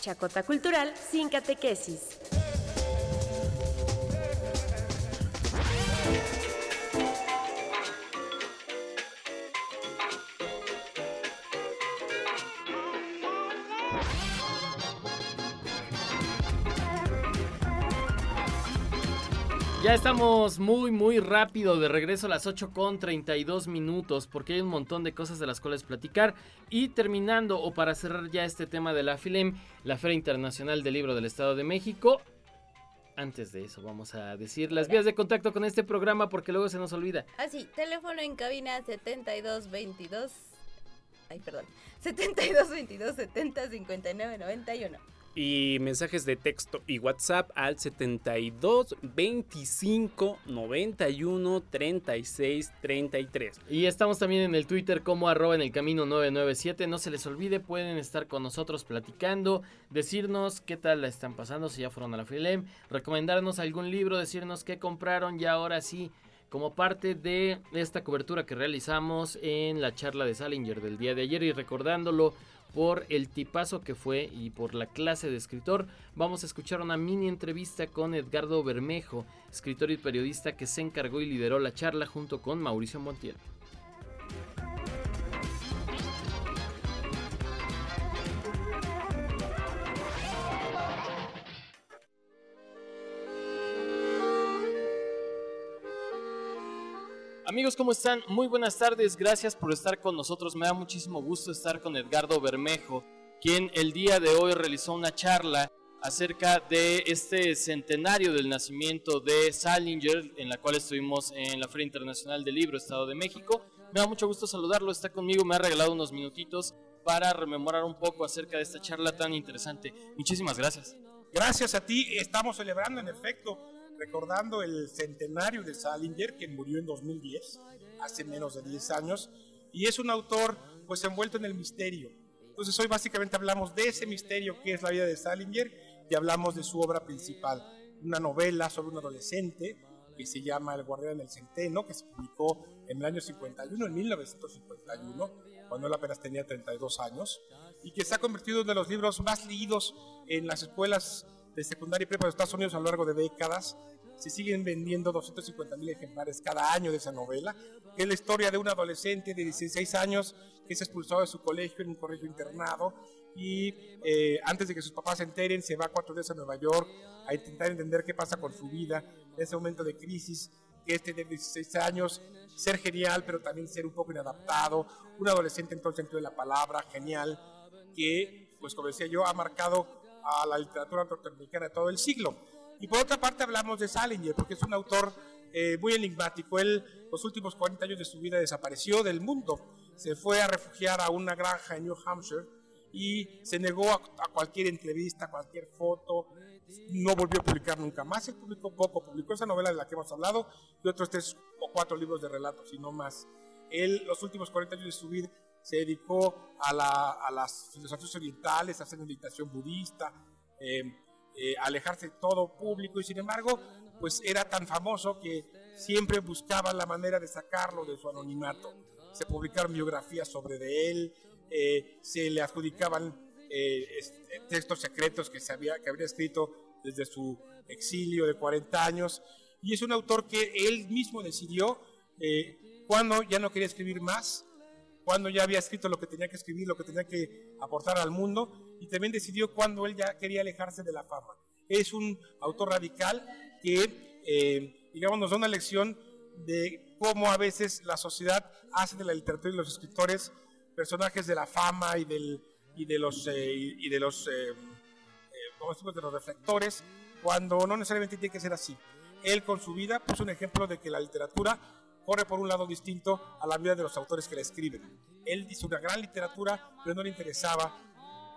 Chacota cultural sin catequesis. Ya estamos muy, muy rápido de regreso a las 8 con 32 minutos porque hay un montón de cosas de las cuales platicar. Y terminando, o para cerrar ya este tema de la FILEM, la Feria Internacional del Libro del Estado de México. Antes de eso, vamos a decir las vías de contacto con este programa porque luego se nos olvida. Así, teléfono en cabina 7222. Ay, perdón. 7222 70 59 91. Y mensajes de texto y WhatsApp al 72 25 91 36 33. Y estamos también en el Twitter como arroba en el camino 997. No se les olvide, pueden estar con nosotros platicando, decirnos qué tal la están pasando, si ya fueron a la FILEM, recomendarnos algún libro, decirnos qué compraron y ahora sí, como parte de esta cobertura que realizamos en la charla de Salinger del día de ayer y recordándolo por el tipazo que fue y por la clase de escritor, vamos a escuchar una mini entrevista con Edgardo Bermejo, escritor y periodista que se encargó y lideró la charla junto con Mauricio Montiel. Amigos, ¿cómo están? Muy buenas tardes, gracias por estar con nosotros. Me da muchísimo gusto estar con Edgardo Bermejo, quien el día de hoy realizó una charla acerca de este centenario del nacimiento de Salinger, en la cual estuvimos en la Feria Internacional del Libro Estado de México. Me da mucho gusto saludarlo, está conmigo, me ha regalado unos minutitos para rememorar un poco acerca de esta charla tan interesante. Muchísimas gracias. Gracias a ti, estamos celebrando en efecto, recordando el centenario de Salinger, que murió en 2010, hace menos de 10 años, y es un autor pues envuelto en el misterio. Entonces hoy básicamente hablamos de ese misterio que es la vida de Salinger y hablamos de su obra principal, una novela sobre un adolescente que se llama El guardián del centeno, que se publicó en el año 51, en 1951, cuando él apenas tenía 32 años, y que se ha convertido en uno de los libros más leídos en las escuelas de secundaria y prepa de Estados Unidos a lo largo de décadas. Se siguen vendiendo 250 mil ejemplares cada año de esa novela, que es la historia de un adolescente de 16 años que es expulsado de su colegio en un colegio internado y eh, antes de que sus papás se enteren se va cuatro días a Nueva York a intentar entender qué pasa con su vida en ese momento de crisis que es tener 16 años, ser genial pero también ser un poco inadaptado, un adolescente en todo el sentido de la palabra, genial, que pues como decía yo ha marcado a la literatura norteamericana de todo el siglo. Y por otra parte hablamos de Salinger, porque es un autor eh, muy enigmático. Él los últimos 40 años de su vida desapareció del mundo. Se fue a refugiar a una granja en New Hampshire y se negó a, a cualquier entrevista, a cualquier foto. No volvió a publicar nunca más. Él publicó poco, publicó esa novela de la que hemos hablado y otros tres o cuatro libros de relatos y no más. Él los últimos 40 años de su vida se dedicó a, la, a las filosofías orientales, a hacer meditación budista, eh, eh, alejarse de todo público y sin embargo, pues era tan famoso que siempre buscaba la manera de sacarlo de su anonimato. Se publicaron biografías sobre de él, eh, se le adjudicaban textos secretos que, había, que habría escrito desde su exilio de 40 años. Y es un autor que él mismo decidió cuando ya no quería escribir más, cuando ya había escrito lo que tenía que escribir, lo que tenía que aportar al mundo, y también decidió cuando él ya quería alejarse de la fama. Es un autor radical que, eh, digamos, nos da una lección de cómo a veces la sociedad hace de la literatura y los escritores personajes de la fama y, del, y de los, eh, y de los, eh, eh de los reflectores, cuando no necesariamente tiene que ser así. Él con su vida puso un ejemplo de que la literatura corre por un lado distinto a la vida de los autores que la escriben. Él hizo una gran literatura, pero no le interesaba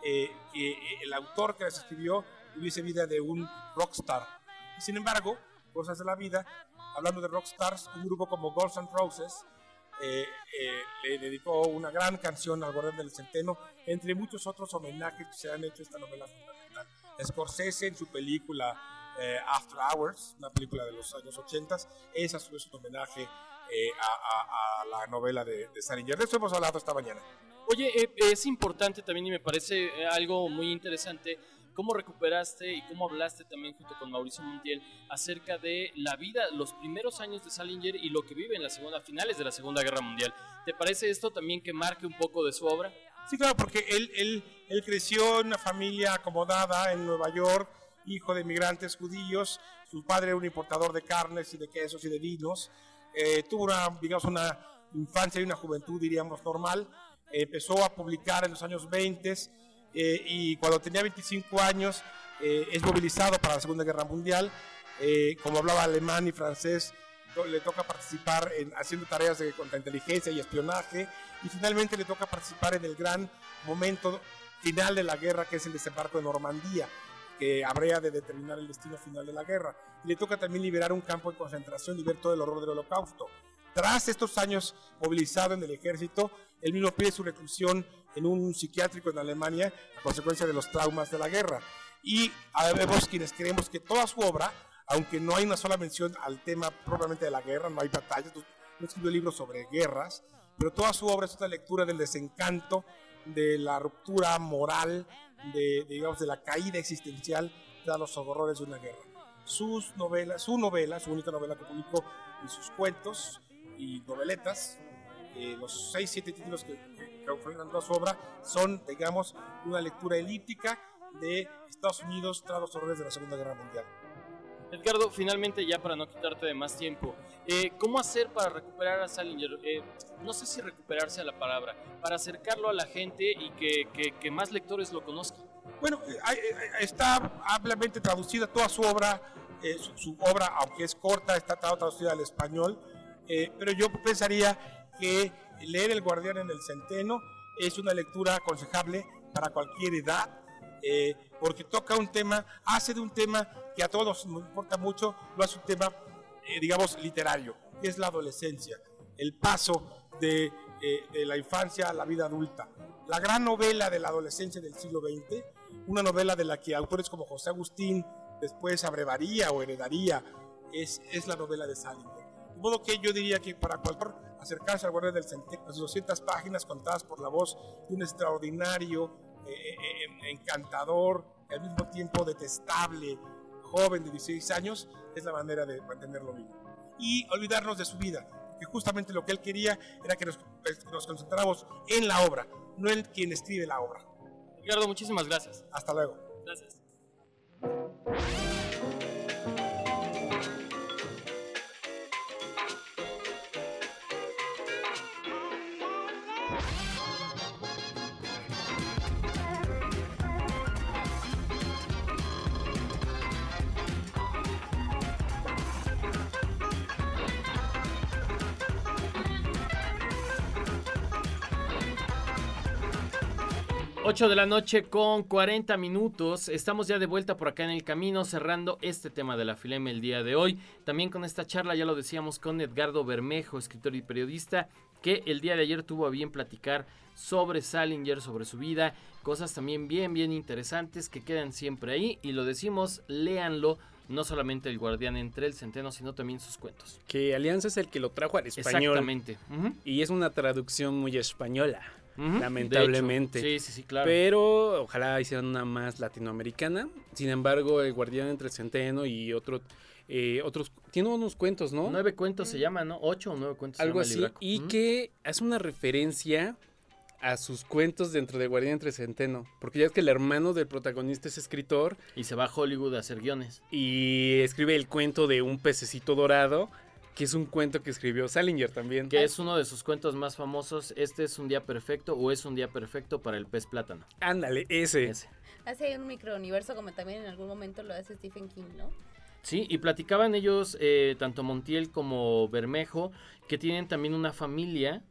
eh, que el autor que la escribió tuviese vida de un rockstar. sin embargo, cosas de la vida, hablando de rockstars, un grupo como Guns N' Roses eh, eh, le dedicó una gran canción al Guardián del Centeno, entre muchos otros homenajes que se han hecho a esta novela fundamental. Scorsese en su película eh, After Hours, una película de los años 80, esa es un homenaje a, la novela de, de Salinger. De eso hemos hablado esta mañana. Oye, es importante también y me parece algo muy interesante cómo recuperaste y cómo hablaste también junto con Mauricio Montiel acerca de la vida, los primeros años de Salinger y lo que vive en la segunda, finales de la Segunda Guerra Mundial. ¿Te parece esto también que marque un poco de su obra? Sí, claro, porque él, él, él creció en una familia acomodada en Nueva York, hijo de inmigrantes judíos, su padre era un importador de carnes y de quesos y de vinos, eh, tuvo una, digamos, una infancia y una juventud, diríamos, normal, empezó a publicar en los años 20 eh, y cuando tenía 25 años eh, es movilizado para la Segunda Guerra Mundial. Eh, como hablaba alemán y francés, le toca participar en, haciendo tareas de contrainteligencia y espionaje y finalmente le toca participar en el gran momento final de la guerra que es el desembarco de Normandía que habría de determinar el destino final de la guerra. Y le toca también liberar un campo de concentración y ver todo el horror del holocausto. Tras estos años movilizado en el ejército, él mismo pide su reclusión en un psiquiátrico en Alemania a consecuencia de los traumas de la guerra. Y vemos quienes creemos que toda su obra, aunque no hay una sola mención al tema propiamente de la guerra, no hay batallas, no escribió libros sobre guerras, pero toda su obra es una lectura del desencanto, de la ruptura moral, de, digamos, de la caída existencial de los horrores de una guerra. Sus novelas, su novela, su única novela que publicó, y sus cuentos y noveletas, eh, los seis, siete títulos que, que, toda su obra son, digamos, una lectura elíptica de Estados Unidos tras los horrores de la Segunda Guerra Mundial. Edgardo, finalmente ya para no quitarte de más tiempo, eh, ¿cómo hacer para recuperar a Salinger? Eh, no sé si recuperarse a la palabra, para acercarlo a la gente y que, más lectores lo conozcan. Bueno, está ampliamente traducida toda su obra, su, obra, aunque es corta, está traducida al español, pero yo pensaría que leer El Guardián en el Centeno es una lectura aconsejable para cualquier edad, eh, porque toca un tema, hace de un tema que a todos nos importa mucho, lo hace un tema, eh, digamos, literario, que es la adolescencia, el paso de, eh, de, la infancia a la vida adulta. La gran novela de la adolescencia del siglo XX, una novela de la que autores como José Agustín después abrevaría o heredaría, es, es la novela de Salinger. De modo que yo diría que para cualquier acercarse al Guardia del Centeno, las 200 páginas contadas por la voz de un extraordinario, eh, eh, encantador, y al mismo tiempo detestable, joven de 16 años, es la manera de mantenerlo vivo. Y olvidarnos de su vida, que justamente lo que él quería era que nos, nos concentráramos en la obra, no en quien escribe la obra. Ricardo, muchísimas gracias. Hasta luego. Gracias. 8 de la noche con 40 minutos. Estamos ya de vuelta por acá en el camino, cerrando este tema de la Fileme el día de hoy. También con esta charla, ya lo decíamos, con Edgardo Bermejo, escritor y periodista, que el día de ayer tuvo a bien platicar sobre Salinger, sobre su vida, cosas también bien, bien interesantes que quedan siempre ahí. Y lo decimos, léanlo, no solamente el guardián entre el centeno, sino también sus cuentos. Que Alianza es el que lo trajo al español. Exactamente. Y es una traducción muy española, Lamentablemente. Sí, sí, sí, claro. Pero ojalá hicieran una más latinoamericana. Sin embargo, El Guardián entre el Centeno y otro, eh, otros... Tiene unos cuentos, ¿no? Nueve cuentos se llaman, ¿no? Ocho o nueve cuentos. se Algo llama así. Y que hace una referencia a sus cuentos dentro de Guardián entre Centeno. Porque ya es que el hermano del protagonista es escritor. Y se va a Hollywood a hacer guiones. Y escribe el cuento de un pececito dorado, que es un cuento que escribió Salinger también. Que es uno de sus cuentos más famosos. Este es un día perfecto o es un día perfecto para el pez plátano. Ándale, ese. Hace un microuniverso como también en algún momento lo hace Stephen King, ¿no? Sí, y platicaban ellos, eh, tanto Montiel como Bermejo, que tienen también una familia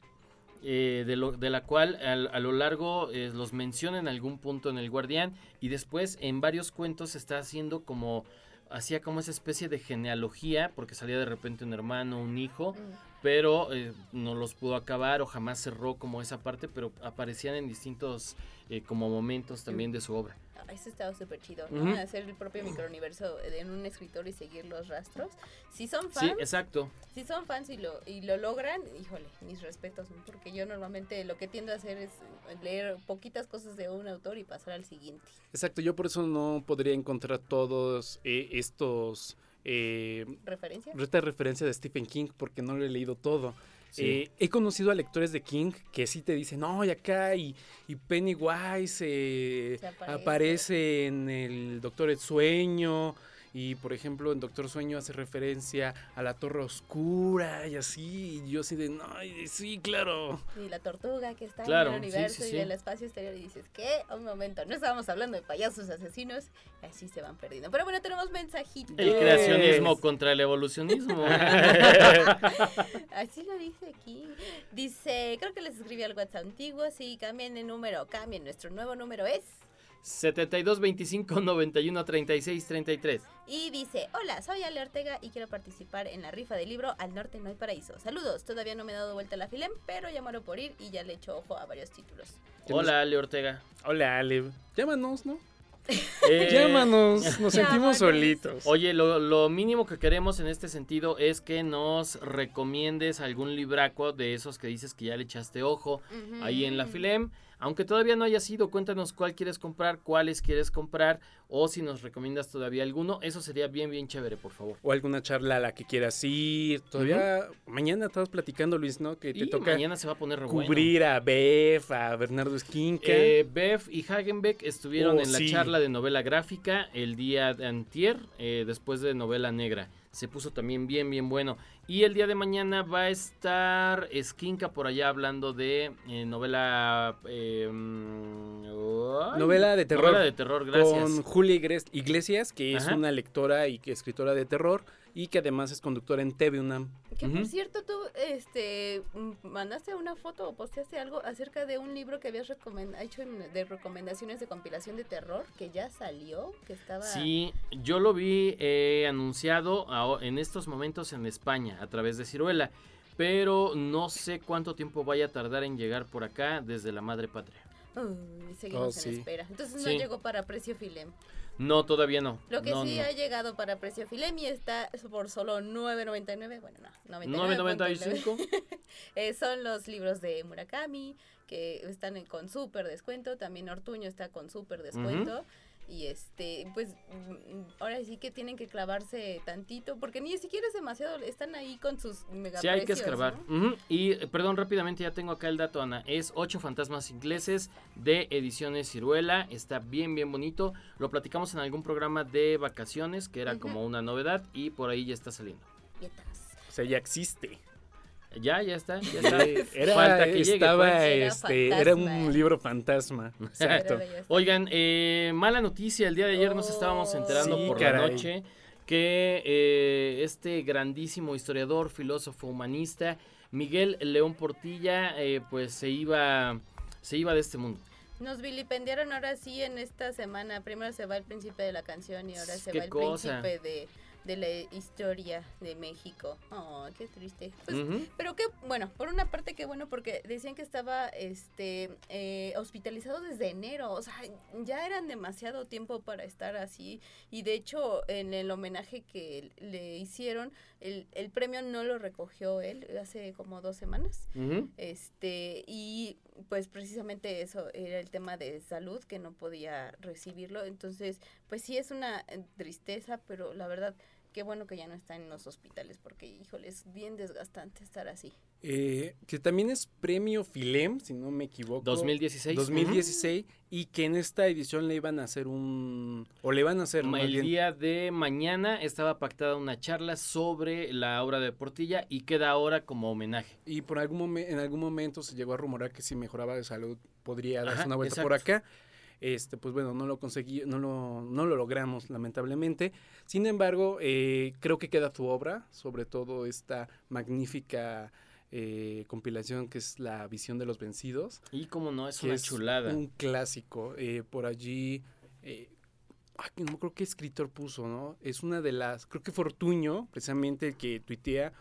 eh, de, lo- de la cual al- a, lo largo eh, los menciona en algún punto en El Guardián y después en varios cuentos está haciendo como, hacía como esa especie de genealogía, porque salía de repente un hermano, un hijo, pero eh, no los pudo acabar o jamás cerró como esa parte, pero aparecían en distintos eh, como momentos también de su obra. Ah, Eso estaba súper chido, ¿no? Hacer el propio microuniverso en un escritor y seguir los rastros. Si son Sí, fans, exacto. si son fans y lo, y lo logran, híjole, mis respetos, porque yo normalmente lo que tiendo a hacer es leer poquitas cosas de un autor y pasar al siguiente. Exacto, yo por eso no podría encontrar todos eh, estos... Eh, ¿Referencias? Esta referencia de Stephen King porque no lo he leído todo. Sí. Eh, he conocido a lectores de King que sí te dicen, no, y acá, y, y Pennywise eh, aparece. aparece en el Doctor El Sueño, y por ejemplo en Doctor Sueño hace referencia a la Torre Oscura y así, y yo así de, no, y sí, claro. Y la tortuga que está Claro, en el sí, universo sí, y sí. del espacio exterior y dices, ¿qué? Un momento, no estábamos hablando de payasos asesinos, así se van perdiendo. Pero bueno, tenemos mensajitos. El creacionismo contra el evolucionismo. Así lo dice aquí. Dice, creo que les escribí algo WhatsApp antiguo, sí, cambien de número, cambien. Nuestro nuevo número es... 72 25 91 36 33. Y dice, hola, soy Ale Ortega y quiero participar en la rifa del libro Al Norte No hay Paraíso. Saludos, todavía no me he dado vuelta a la filem, pero ya muero por ir y ya le echo ojo a varios títulos. Hola, Ale Ortega. Hola, Ale. Llámanos, ¿no? Eh, Llámanos, nos sentimos solitos. Oye, lo, lo mínimo que queremos en este sentido es que nos recomiendes algún libraco de esos que dices que ya le echaste ojo ahí en la Filem. Aunque todavía no haya sido, cuéntanos cuál quieres comprar, cuáles quieres comprar o si nos recomiendas todavía alguno. Eso sería bien, bien chévere, por favor. O alguna charla a la que quieras ir. Todavía mañana estabas platicando, Luis, ¿no? Que te Y toca mañana se va a poner bueno. cubrir a Bef, a Bernardo Esquinca. Eh, Bev y Hagenbeck estuvieron Oh, en la sí. charla de novela gráfica el día de antier, eh, después de novela negra. Se puso también bien, bien bueno. Y el día de mañana va a estar Esquinca por allá hablando de eh, novela... eh, ay, novela de terror. Novela de terror, gracias. Con Julia Iglesias, que es Ajá. una lectora y escritora de terror y que además es conductora en Que por cierto, tú este, mandaste una foto o posteaste algo acerca de un libro que habías hecho en- de recomendaciones de compilación de terror que ya salió, que estaba... Sí, yo lo vi eh, anunciado aho- en estos momentos en España a través de Ciruela, pero no sé cuánto tiempo vaya a tardar en llegar por acá desde la madre patria. Uy, seguimos Oh, en espera. Entonces Sí. no llegó para precio Filem. No, todavía no. Lo que No, sí no. ha llegado para precio Filem y está por solo 9.99, bueno, no, 9.95. 99.9. Eh, son los libros de Murakami que están con súper descuento, también Ortuño está con súper descuento. Y este, pues ahora sí que tienen que clavarse tantito, porque ni siquiera es demasiado, están ahí con sus mega Sí, hay que escarbar. ¿no? Y, perdón, rápidamente ya tengo acá el dato, Ana. Es Ocho fantasmas ingleses de ediciones Ciruela. Está bien, bien bonito. Lo platicamos en algún programa de vacaciones, que era como una novedad, y por ahí ya está saliendo. O sea, ya existe. Ya, ya está, ya está. Era, Falta que llegue, estaba, pues. este, era un libro fantasma. Exacto. Oigan, eh, mala noticia, el día de ayer nos estábamos enterando Sí, por la noche que eh, este grandísimo historiador, filósofo, humanista, Miguel León Portilla, eh, pues se iba, se iba de este mundo. Nos vilipendiaron ahora sí en esta semana. Primero se va el príncipe de la canción y ahora se va el cosa. príncipe de de la historia de México. Oh, qué triste. Pues. Pero que, bueno, por una parte qué bueno porque decían que estaba este eh, hospitalizado desde enero, o sea, ya eran demasiado tiempo para estar así y de hecho en el homenaje que le hicieron, el, el premio no lo recogió él hace como dos semanas. Este, y pues precisamente eso era el tema de salud que no podía recibirlo. Entonces, pues sí es una eh, tristeza, pero la verdad, qué bueno que ya no está en los hospitales, porque híjole, es bien desgastante estar así. Eh, que también es premio Filem, si no me equivoco. 2016. 2016. Y que en esta edición le iban a hacer un. O le van a hacer. El bien- día de mañana estaba pactada una charla sobre la obra de Portilla y queda ahora como homenaje. Y por algún momen- en algún momento se llegó a rumorar que si mejoraba de salud podría darse Ajá, una vuelta por exacto. acá. Este, pues bueno, no lo conseguí, no lo, no lo logramos, lamentablemente. Sin embargo, eh, creo que queda tu obra, sobre todo esta magnífica eh, compilación que es La visión de los vencidos. Y como no, es que una chulada. Un clásico. eh, por allí. eh, ay, no me acuerdo qué escritor puso, ¿no? Es una de las. Creo que Fortuño, precisamente el que tuitea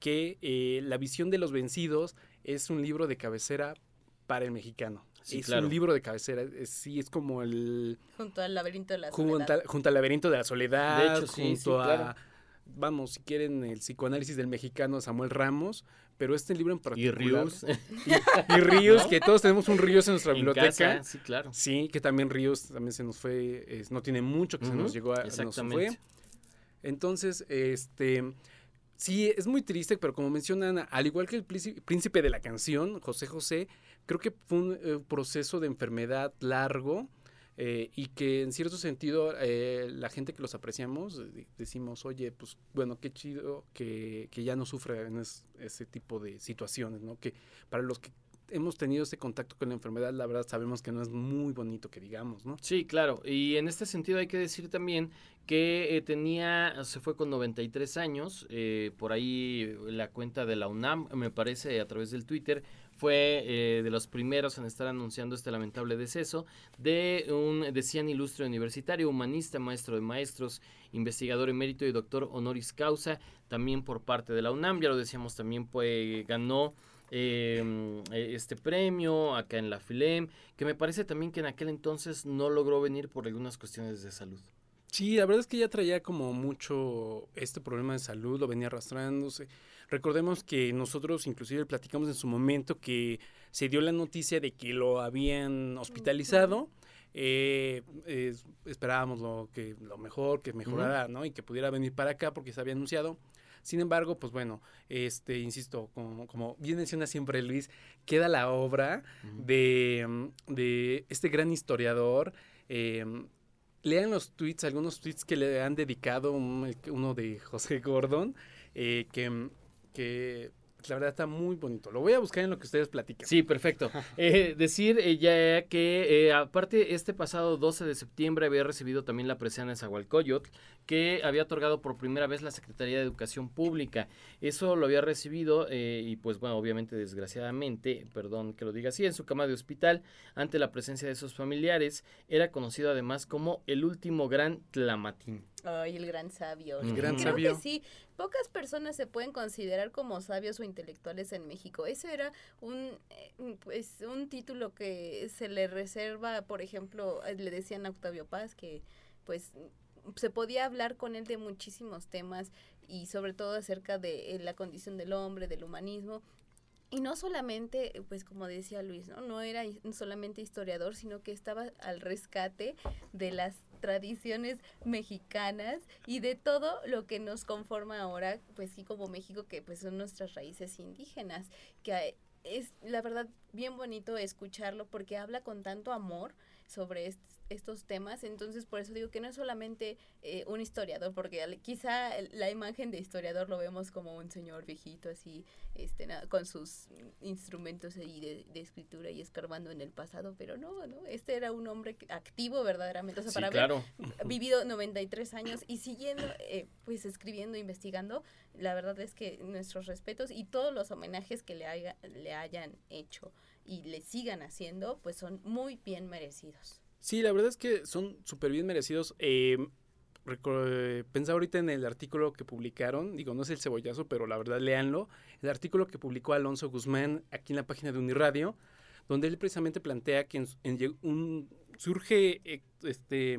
que eh, La visión de los vencidos es un libro de cabecera para el mexicano. Sí, es claro. un libro de cabecera. es- sí, es como el. Junto al laberinto de la Junto, soledad. al- junto al laberinto de la soledad. De hecho, sí, junto sí, a. claro. Vamos, si quieren, el psicoanálisis del mexicano Samuel Ramos. Pero este libro en Y particular. Rius. Y, y Ríos, ¿No? que todos tenemos un Ríos en nuestra En biblioteca. casa, sí, claro. Sí, que también Ríos también se nos fue, es- no tiene mucho que se Ujú, nos llegó a, nos fue. Entonces, este, sí, es muy triste, pero como mencionan, al igual que el príncipe de la canción, José José, creo que fue un eh, proceso de enfermedad largo. eh, y que en cierto sentido eh, la gente que los apreciamos eh, decimos, oye, pues bueno, qué chido que, que ya no sufre en es- ese tipo de situaciones, ¿no? Que para los que hemos tenido ese contacto con la enfermedad, la verdad sabemos que no es muy bonito que digamos, ¿no? Sí, claro. Y en este sentido hay que decir también que eh, tenía, se fue con 93 años, eh, por ahí la cuenta de la UNAM, me parece, a través del Twitter, fue eh, de los primeros en estar anunciando este lamentable deceso de un, decían, ilustre universitario, humanista, maestro de maestros, investigador emérito y doctor honoris causa, también por parte de la UNAM, ya lo decíamos, también pues, ganó eh, este premio acá en la FILEM, que me parece también que en aquel entonces no logró venir por algunas cuestiones de salud. Sí, la verdad es que ya traía como mucho este problema de salud, lo venía arrastrándose. Recordemos que nosotros inclusive platicamos en su momento que se dio la noticia de que lo habían hospitalizado. eh, es- esperábamos lo, que, lo mejor, que mejorara, ¿no? Y que pudiera venir para acá porque se había anunciado. Sin embargo, pues bueno, este, insisto, como, como bien menciona siempre Luis, queda la obra de, mm, de este gran historiador. em, lean los tweets, algunos tweets que le han dedicado, un- uno de José Gordon, eh, que, que la verdad está muy bonito. Lo voy a buscar en lo que ustedes platican. Sí, perfecto. Eh, decir eh, ya que, eh, aparte, este pasado 12 de septiembre había recibido también la presea de Zahualcoyotl, que había otorgado por primera vez la Secretaría de Educación Pública. Eso lo había recibido, eh, y pues bueno, obviamente, desgraciadamente, perdón que lo diga así, en su cama de hospital, ante la presencia de sus familiares, era conocido además como el último gran Tlamatín. Ay, el gran sabio. El gran creo sabio. que sí, pocas personas se pueden considerar como sabios o intelectuales en México. Ese era un, eh, pues, un título que se le reserva, por ejemplo, eh, le decían a Octavio Paz que, pues, se podía hablar con él de muchísimos temas y sobre todo acerca de eh, la condición del hombre, del humanismo. Y no solamente, pues como decía Luis, ¿no? no era solamente historiador, sino que estaba al rescate de las tradiciones mexicanas y de todo lo que nos conforma ahora, pues sí, como México, que pues son nuestras raíces indígenas, que es la verdad bien bonito escucharlo porque habla con tanto amor sobre est- estos temas, entonces por eso digo que no es solamente eh, un historiador, porque quizá la imagen de historiador lo vemos como un señor viejito así, este, con sus instrumentos ahí de, de escritura y escarbando en el pasado, pero no, no, este era un hombre activo verdaderamente, o sea, Sí, para claro. haber vivido 93 años y siguiendo, eh, pues escribiendo, investigando, la verdad es que nuestros respetos y todos los homenajes que le, haya- le hayan hecho y le sigan haciendo, pues son muy bien merecidos. Sí, la verdad es que son súper bien merecidos. Eh, eh, pensaba ahorita en el artículo que publicaron, digo, no es el cebollazo, pero la verdad, léanlo, el artículo que publicó Alonso Guzmán aquí en la página de Uniradio, donde él precisamente plantea que en, un, surge eh, este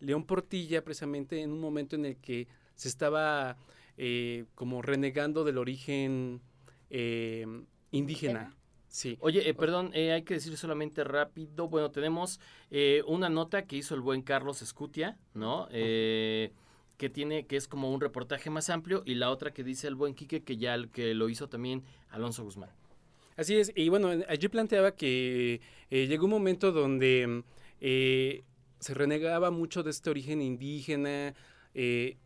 León Portilla precisamente en un momento en el que se estaba eh, como renegando del origen eh, indígena. Sí. Oye, eh, perdón, eh, hay que decir solamente rápido. Bueno, tenemos eh, una nota que hizo el buen Carlos Escutia, ¿no? Eh, que tiene, que es como un reportaje más amplio, y la otra que dice el buen Quique, que ya que lo hizo también Alonso Guzmán. Así es, y bueno, allí planteaba que eh, llegó un momento donde eh, se renegaba mucho de este origen indígena eh,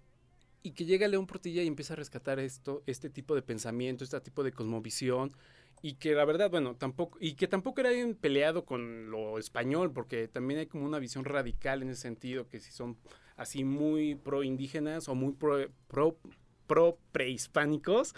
y que llega León Portilla y empieza a rescatar esto, este tipo de pensamiento, este tipo de cosmovisión y que la verdad, bueno, tampoco, y que tampoco era bien peleado con lo español, porque también hay como una visión radical en ese sentido, que si son así muy pro indígenas o muy pro, pro, pro prehispánicos,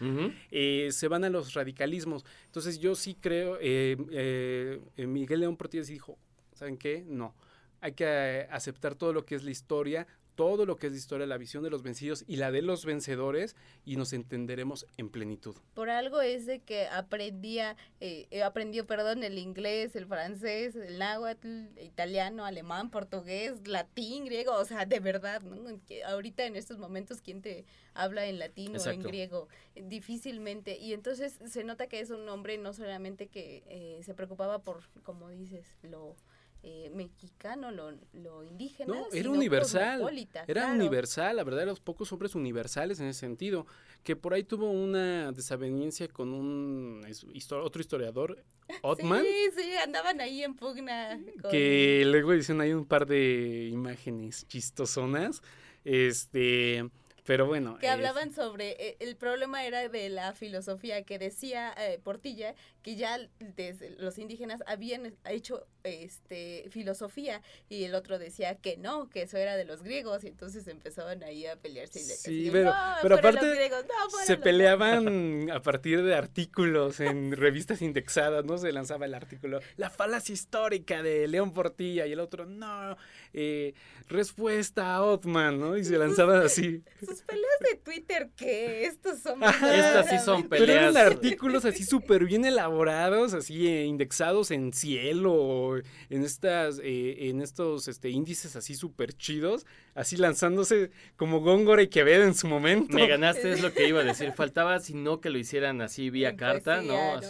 eh, se van a los radicalismos. Entonces yo sí creo, eh, eh, eh, Miguel León Portilla sí dijo, ¿saben qué? No, hay que eh, aceptar todo lo que es la historia, todo lo que es la historia, la visión de los vencidos y la de los vencedores y nos entenderemos en plenitud. Por algo es de que aprendía, eh, eh, aprendió, perdón, el inglés, el francés, el náhuatl, italiano, alemán, portugués, latín, griego, o sea, de verdad, ¿no? Que ahorita en estos momentos, ¿quién te habla en latín o en griego? Difícilmente. Y entonces se nota que es un hombre no solamente que eh, se preocupaba por, como dices, lo eh, mexicano, lo, lo indígena, No, era universal. Era claro. universal, la verdad, de los pocos hombres universales en ese sentido. Que por ahí tuvo una desaveniencia con un es- otro historiador, Ottman, Sí, sí, andaban ahí en pugna. con- que luego dicen hay un par de imágenes chistosonas. Este, pero bueno. que es- hablaban sobre eh, el problema era de la filosofía que decía eh, Portilla que ya desde los indígenas habían hecho este filosofía y el otro decía que no que eso era de los griegos y entonces empezaban ahí a pelearse y Sí, pero, "No, pero aparte griegos, no, se peleaban a partir de artículos en revistas indexadas, ¿no? Se lanzaba el artículo, la falacia histórica de León Portilla y el otro, no, eh, respuesta a Ottman, ¿no? Y se lanzaban así. sus peleas de Twitter que estos son Estas sí son Pero eran peleas. artículos así súper bien elaborados, así eh, indexados en cielo, en estas, eh, en estos este, índices así súper chidos, así lanzándose como Góngora y Quevedo en su momento. Me ganaste, es lo que iba a decir. Faltaba, si no, que lo hicieran así vía En carta, ¿no?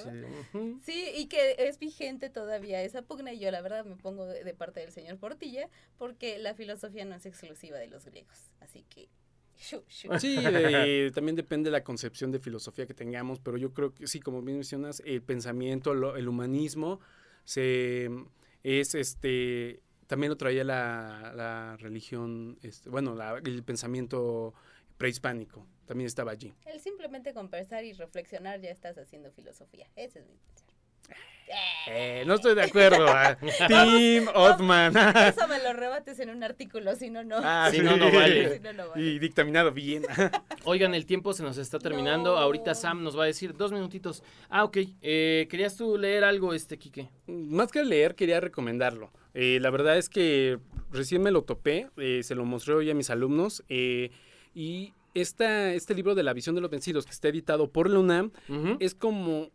Sí, y que es vigente todavía esa pugna y yo la verdad me pongo de parte del señor Portilla porque la filosofía no es exclusiva de los griegos, así que... Sí, de- también depende de la concepción de filosofía que tengamos, pero yo creo que sí, como bien mencionas, el pensamiento, lo- el humanismo, se, es este, también lo traía la, la religión, este, bueno, la- el pensamiento prehispánico, también estaba allí. El simplemente conversar y reflexionar ya estás haciendo filosofía. Ese es mi pensar. Eh, no estoy de acuerdo. ah. Team Ottman. Eso me lo rebates en un artículo, si no, no. Ah, Si no, no vale. Si no, no vale. Y dictaminado bien. Oigan, el tiempo se nos está terminando. Ahorita Sam nos va a decir dos minutitos. Ah, ok. Eh, ¿Querías tú leer algo, este, Quique? Más que leer, quería recomendarlo. Eh, la verdad es que recién me lo topé, eh, se lo mostré hoy a mis alumnos. eh, y esta, este libro de la visión de los vencidos, que está editado por la UNAM, es como,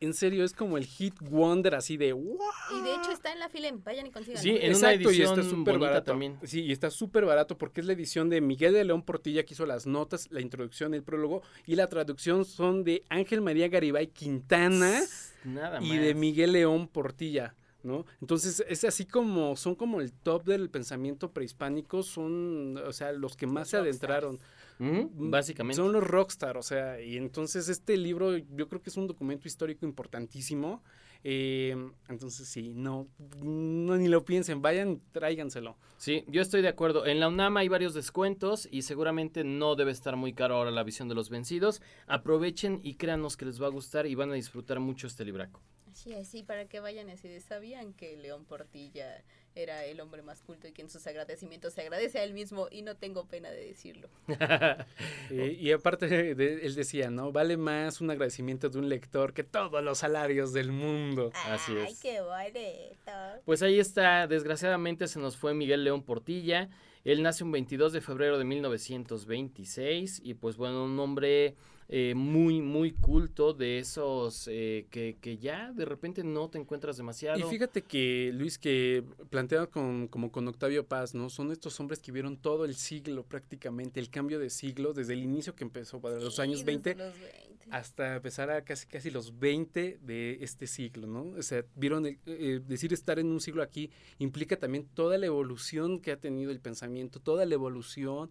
en serio, es como el hit wonder así de ¡wow! Y de hecho está en la Filem, vayan y consigan. Sí, en una edición bonita barato. también. Sí, y está súper barato porque es la edición de Miguel de León Portilla que hizo las notas, la introducción, el prólogo y la traducción son de Ángel María Garibay Quintana Nada y de Miguel León Portilla. ¿No? Entonces es así como son como el top del pensamiento prehispánico, son, o sea, los que más se adentraron. Ujú, básicamente. Son los rockstar, o sea, y entonces este libro yo creo que es un documento histórico importantísimo. eh, entonces sí, no, no ni lo piensen, vayan, tráiganselo. Sí, yo estoy de acuerdo. En la UNAM hay varios descuentos y seguramente no debe estar muy caro ahora la visión de los vencidos. Aprovechen y créanos que les va a gustar y van a disfrutar mucho este libraco. Así, así, para que vayan así sabían que León Portilla era el hombre más culto y que en sus agradecimientos se agradece a él mismo y no tengo pena de decirlo. Y aparte, de- él decía, ¿no? Vale más un agradecimiento de un lector que todos los salarios del mundo. Así es. qué bonito. Pues ahí está, desgraciadamente se nos fue Miguel León Portilla. Él nace un 22 de febrero de 1926 y pues bueno, un hombre eh, muy, muy culto de esos eh, que, que, ya de repente no te encuentras demasiado. Y fíjate que, Luis, que planteado con, como con Octavio Paz, ¿no? Son estos hombres que vieron todo el siglo prácticamente, el cambio de siglo, desde el inicio que empezó, para los años 20, los 20. hasta empezar a casi, casi los 20 de este siglo, ¿no? O sea, vieron, el, eh, decir estar en un siglo aquí implica también toda la evolución que ha tenido el pensamiento, toda la evolución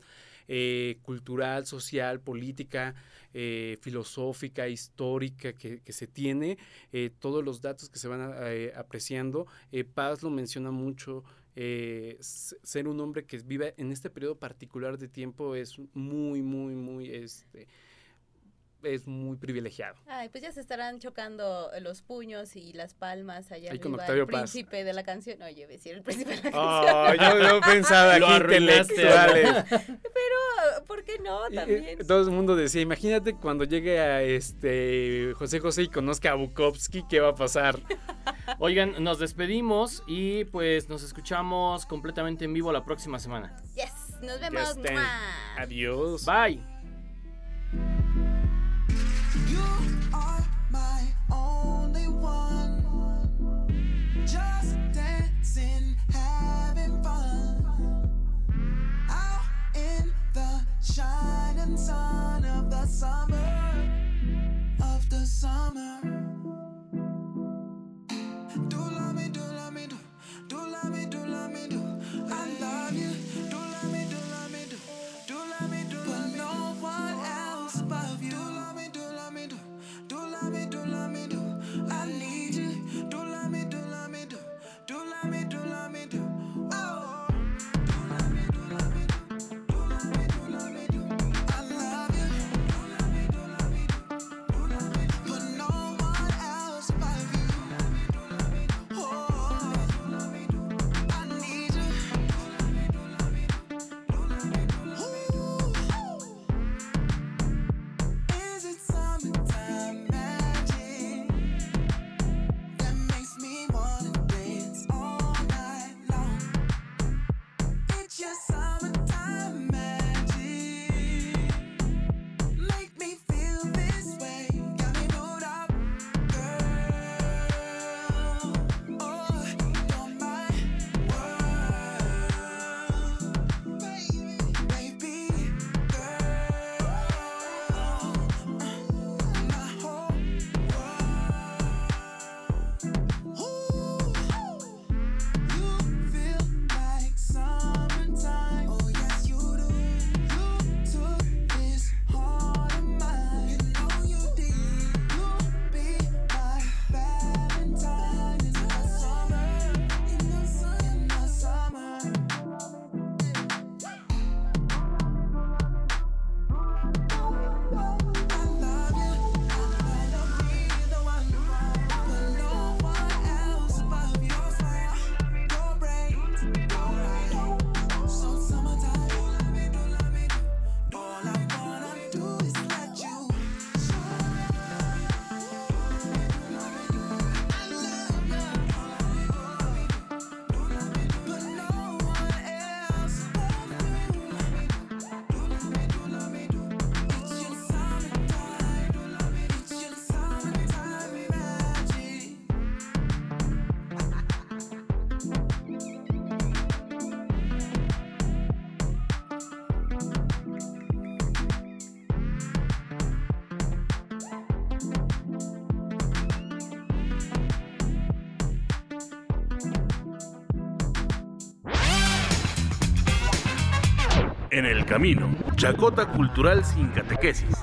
eh, cultural, social, política, eh, filosófica, histórica que, se tiene, eh, todos los datos que se van a, apreciando. Paz lo menciona mucho. ser un hombre que vive en este periodo particular de tiempo es muy, muy, muy, este, es muy privilegiado. Ay, pues ya se estarán chocando los puños y las palmas allá Ahí con arriba. El Paz. príncipe de la canción. Oye, iba a decir el príncipe de la Oh, canción. yo, yo pensaba aquí intelectuales. Pero, ¿por qué no? Y, También. eh, Todo el mundo decía, imagínate cuando llegue a este José José y conozca a Bukowski, ¿qué va a pasar? Oigan, nos despedimos y pues nos escuchamos completamente en vivo la próxima semana. Yes, nos vemos. ¡Mua! Adiós. Bye. Sun of the summer. Of the summer. En el camino, chacota cultural sin catequesis.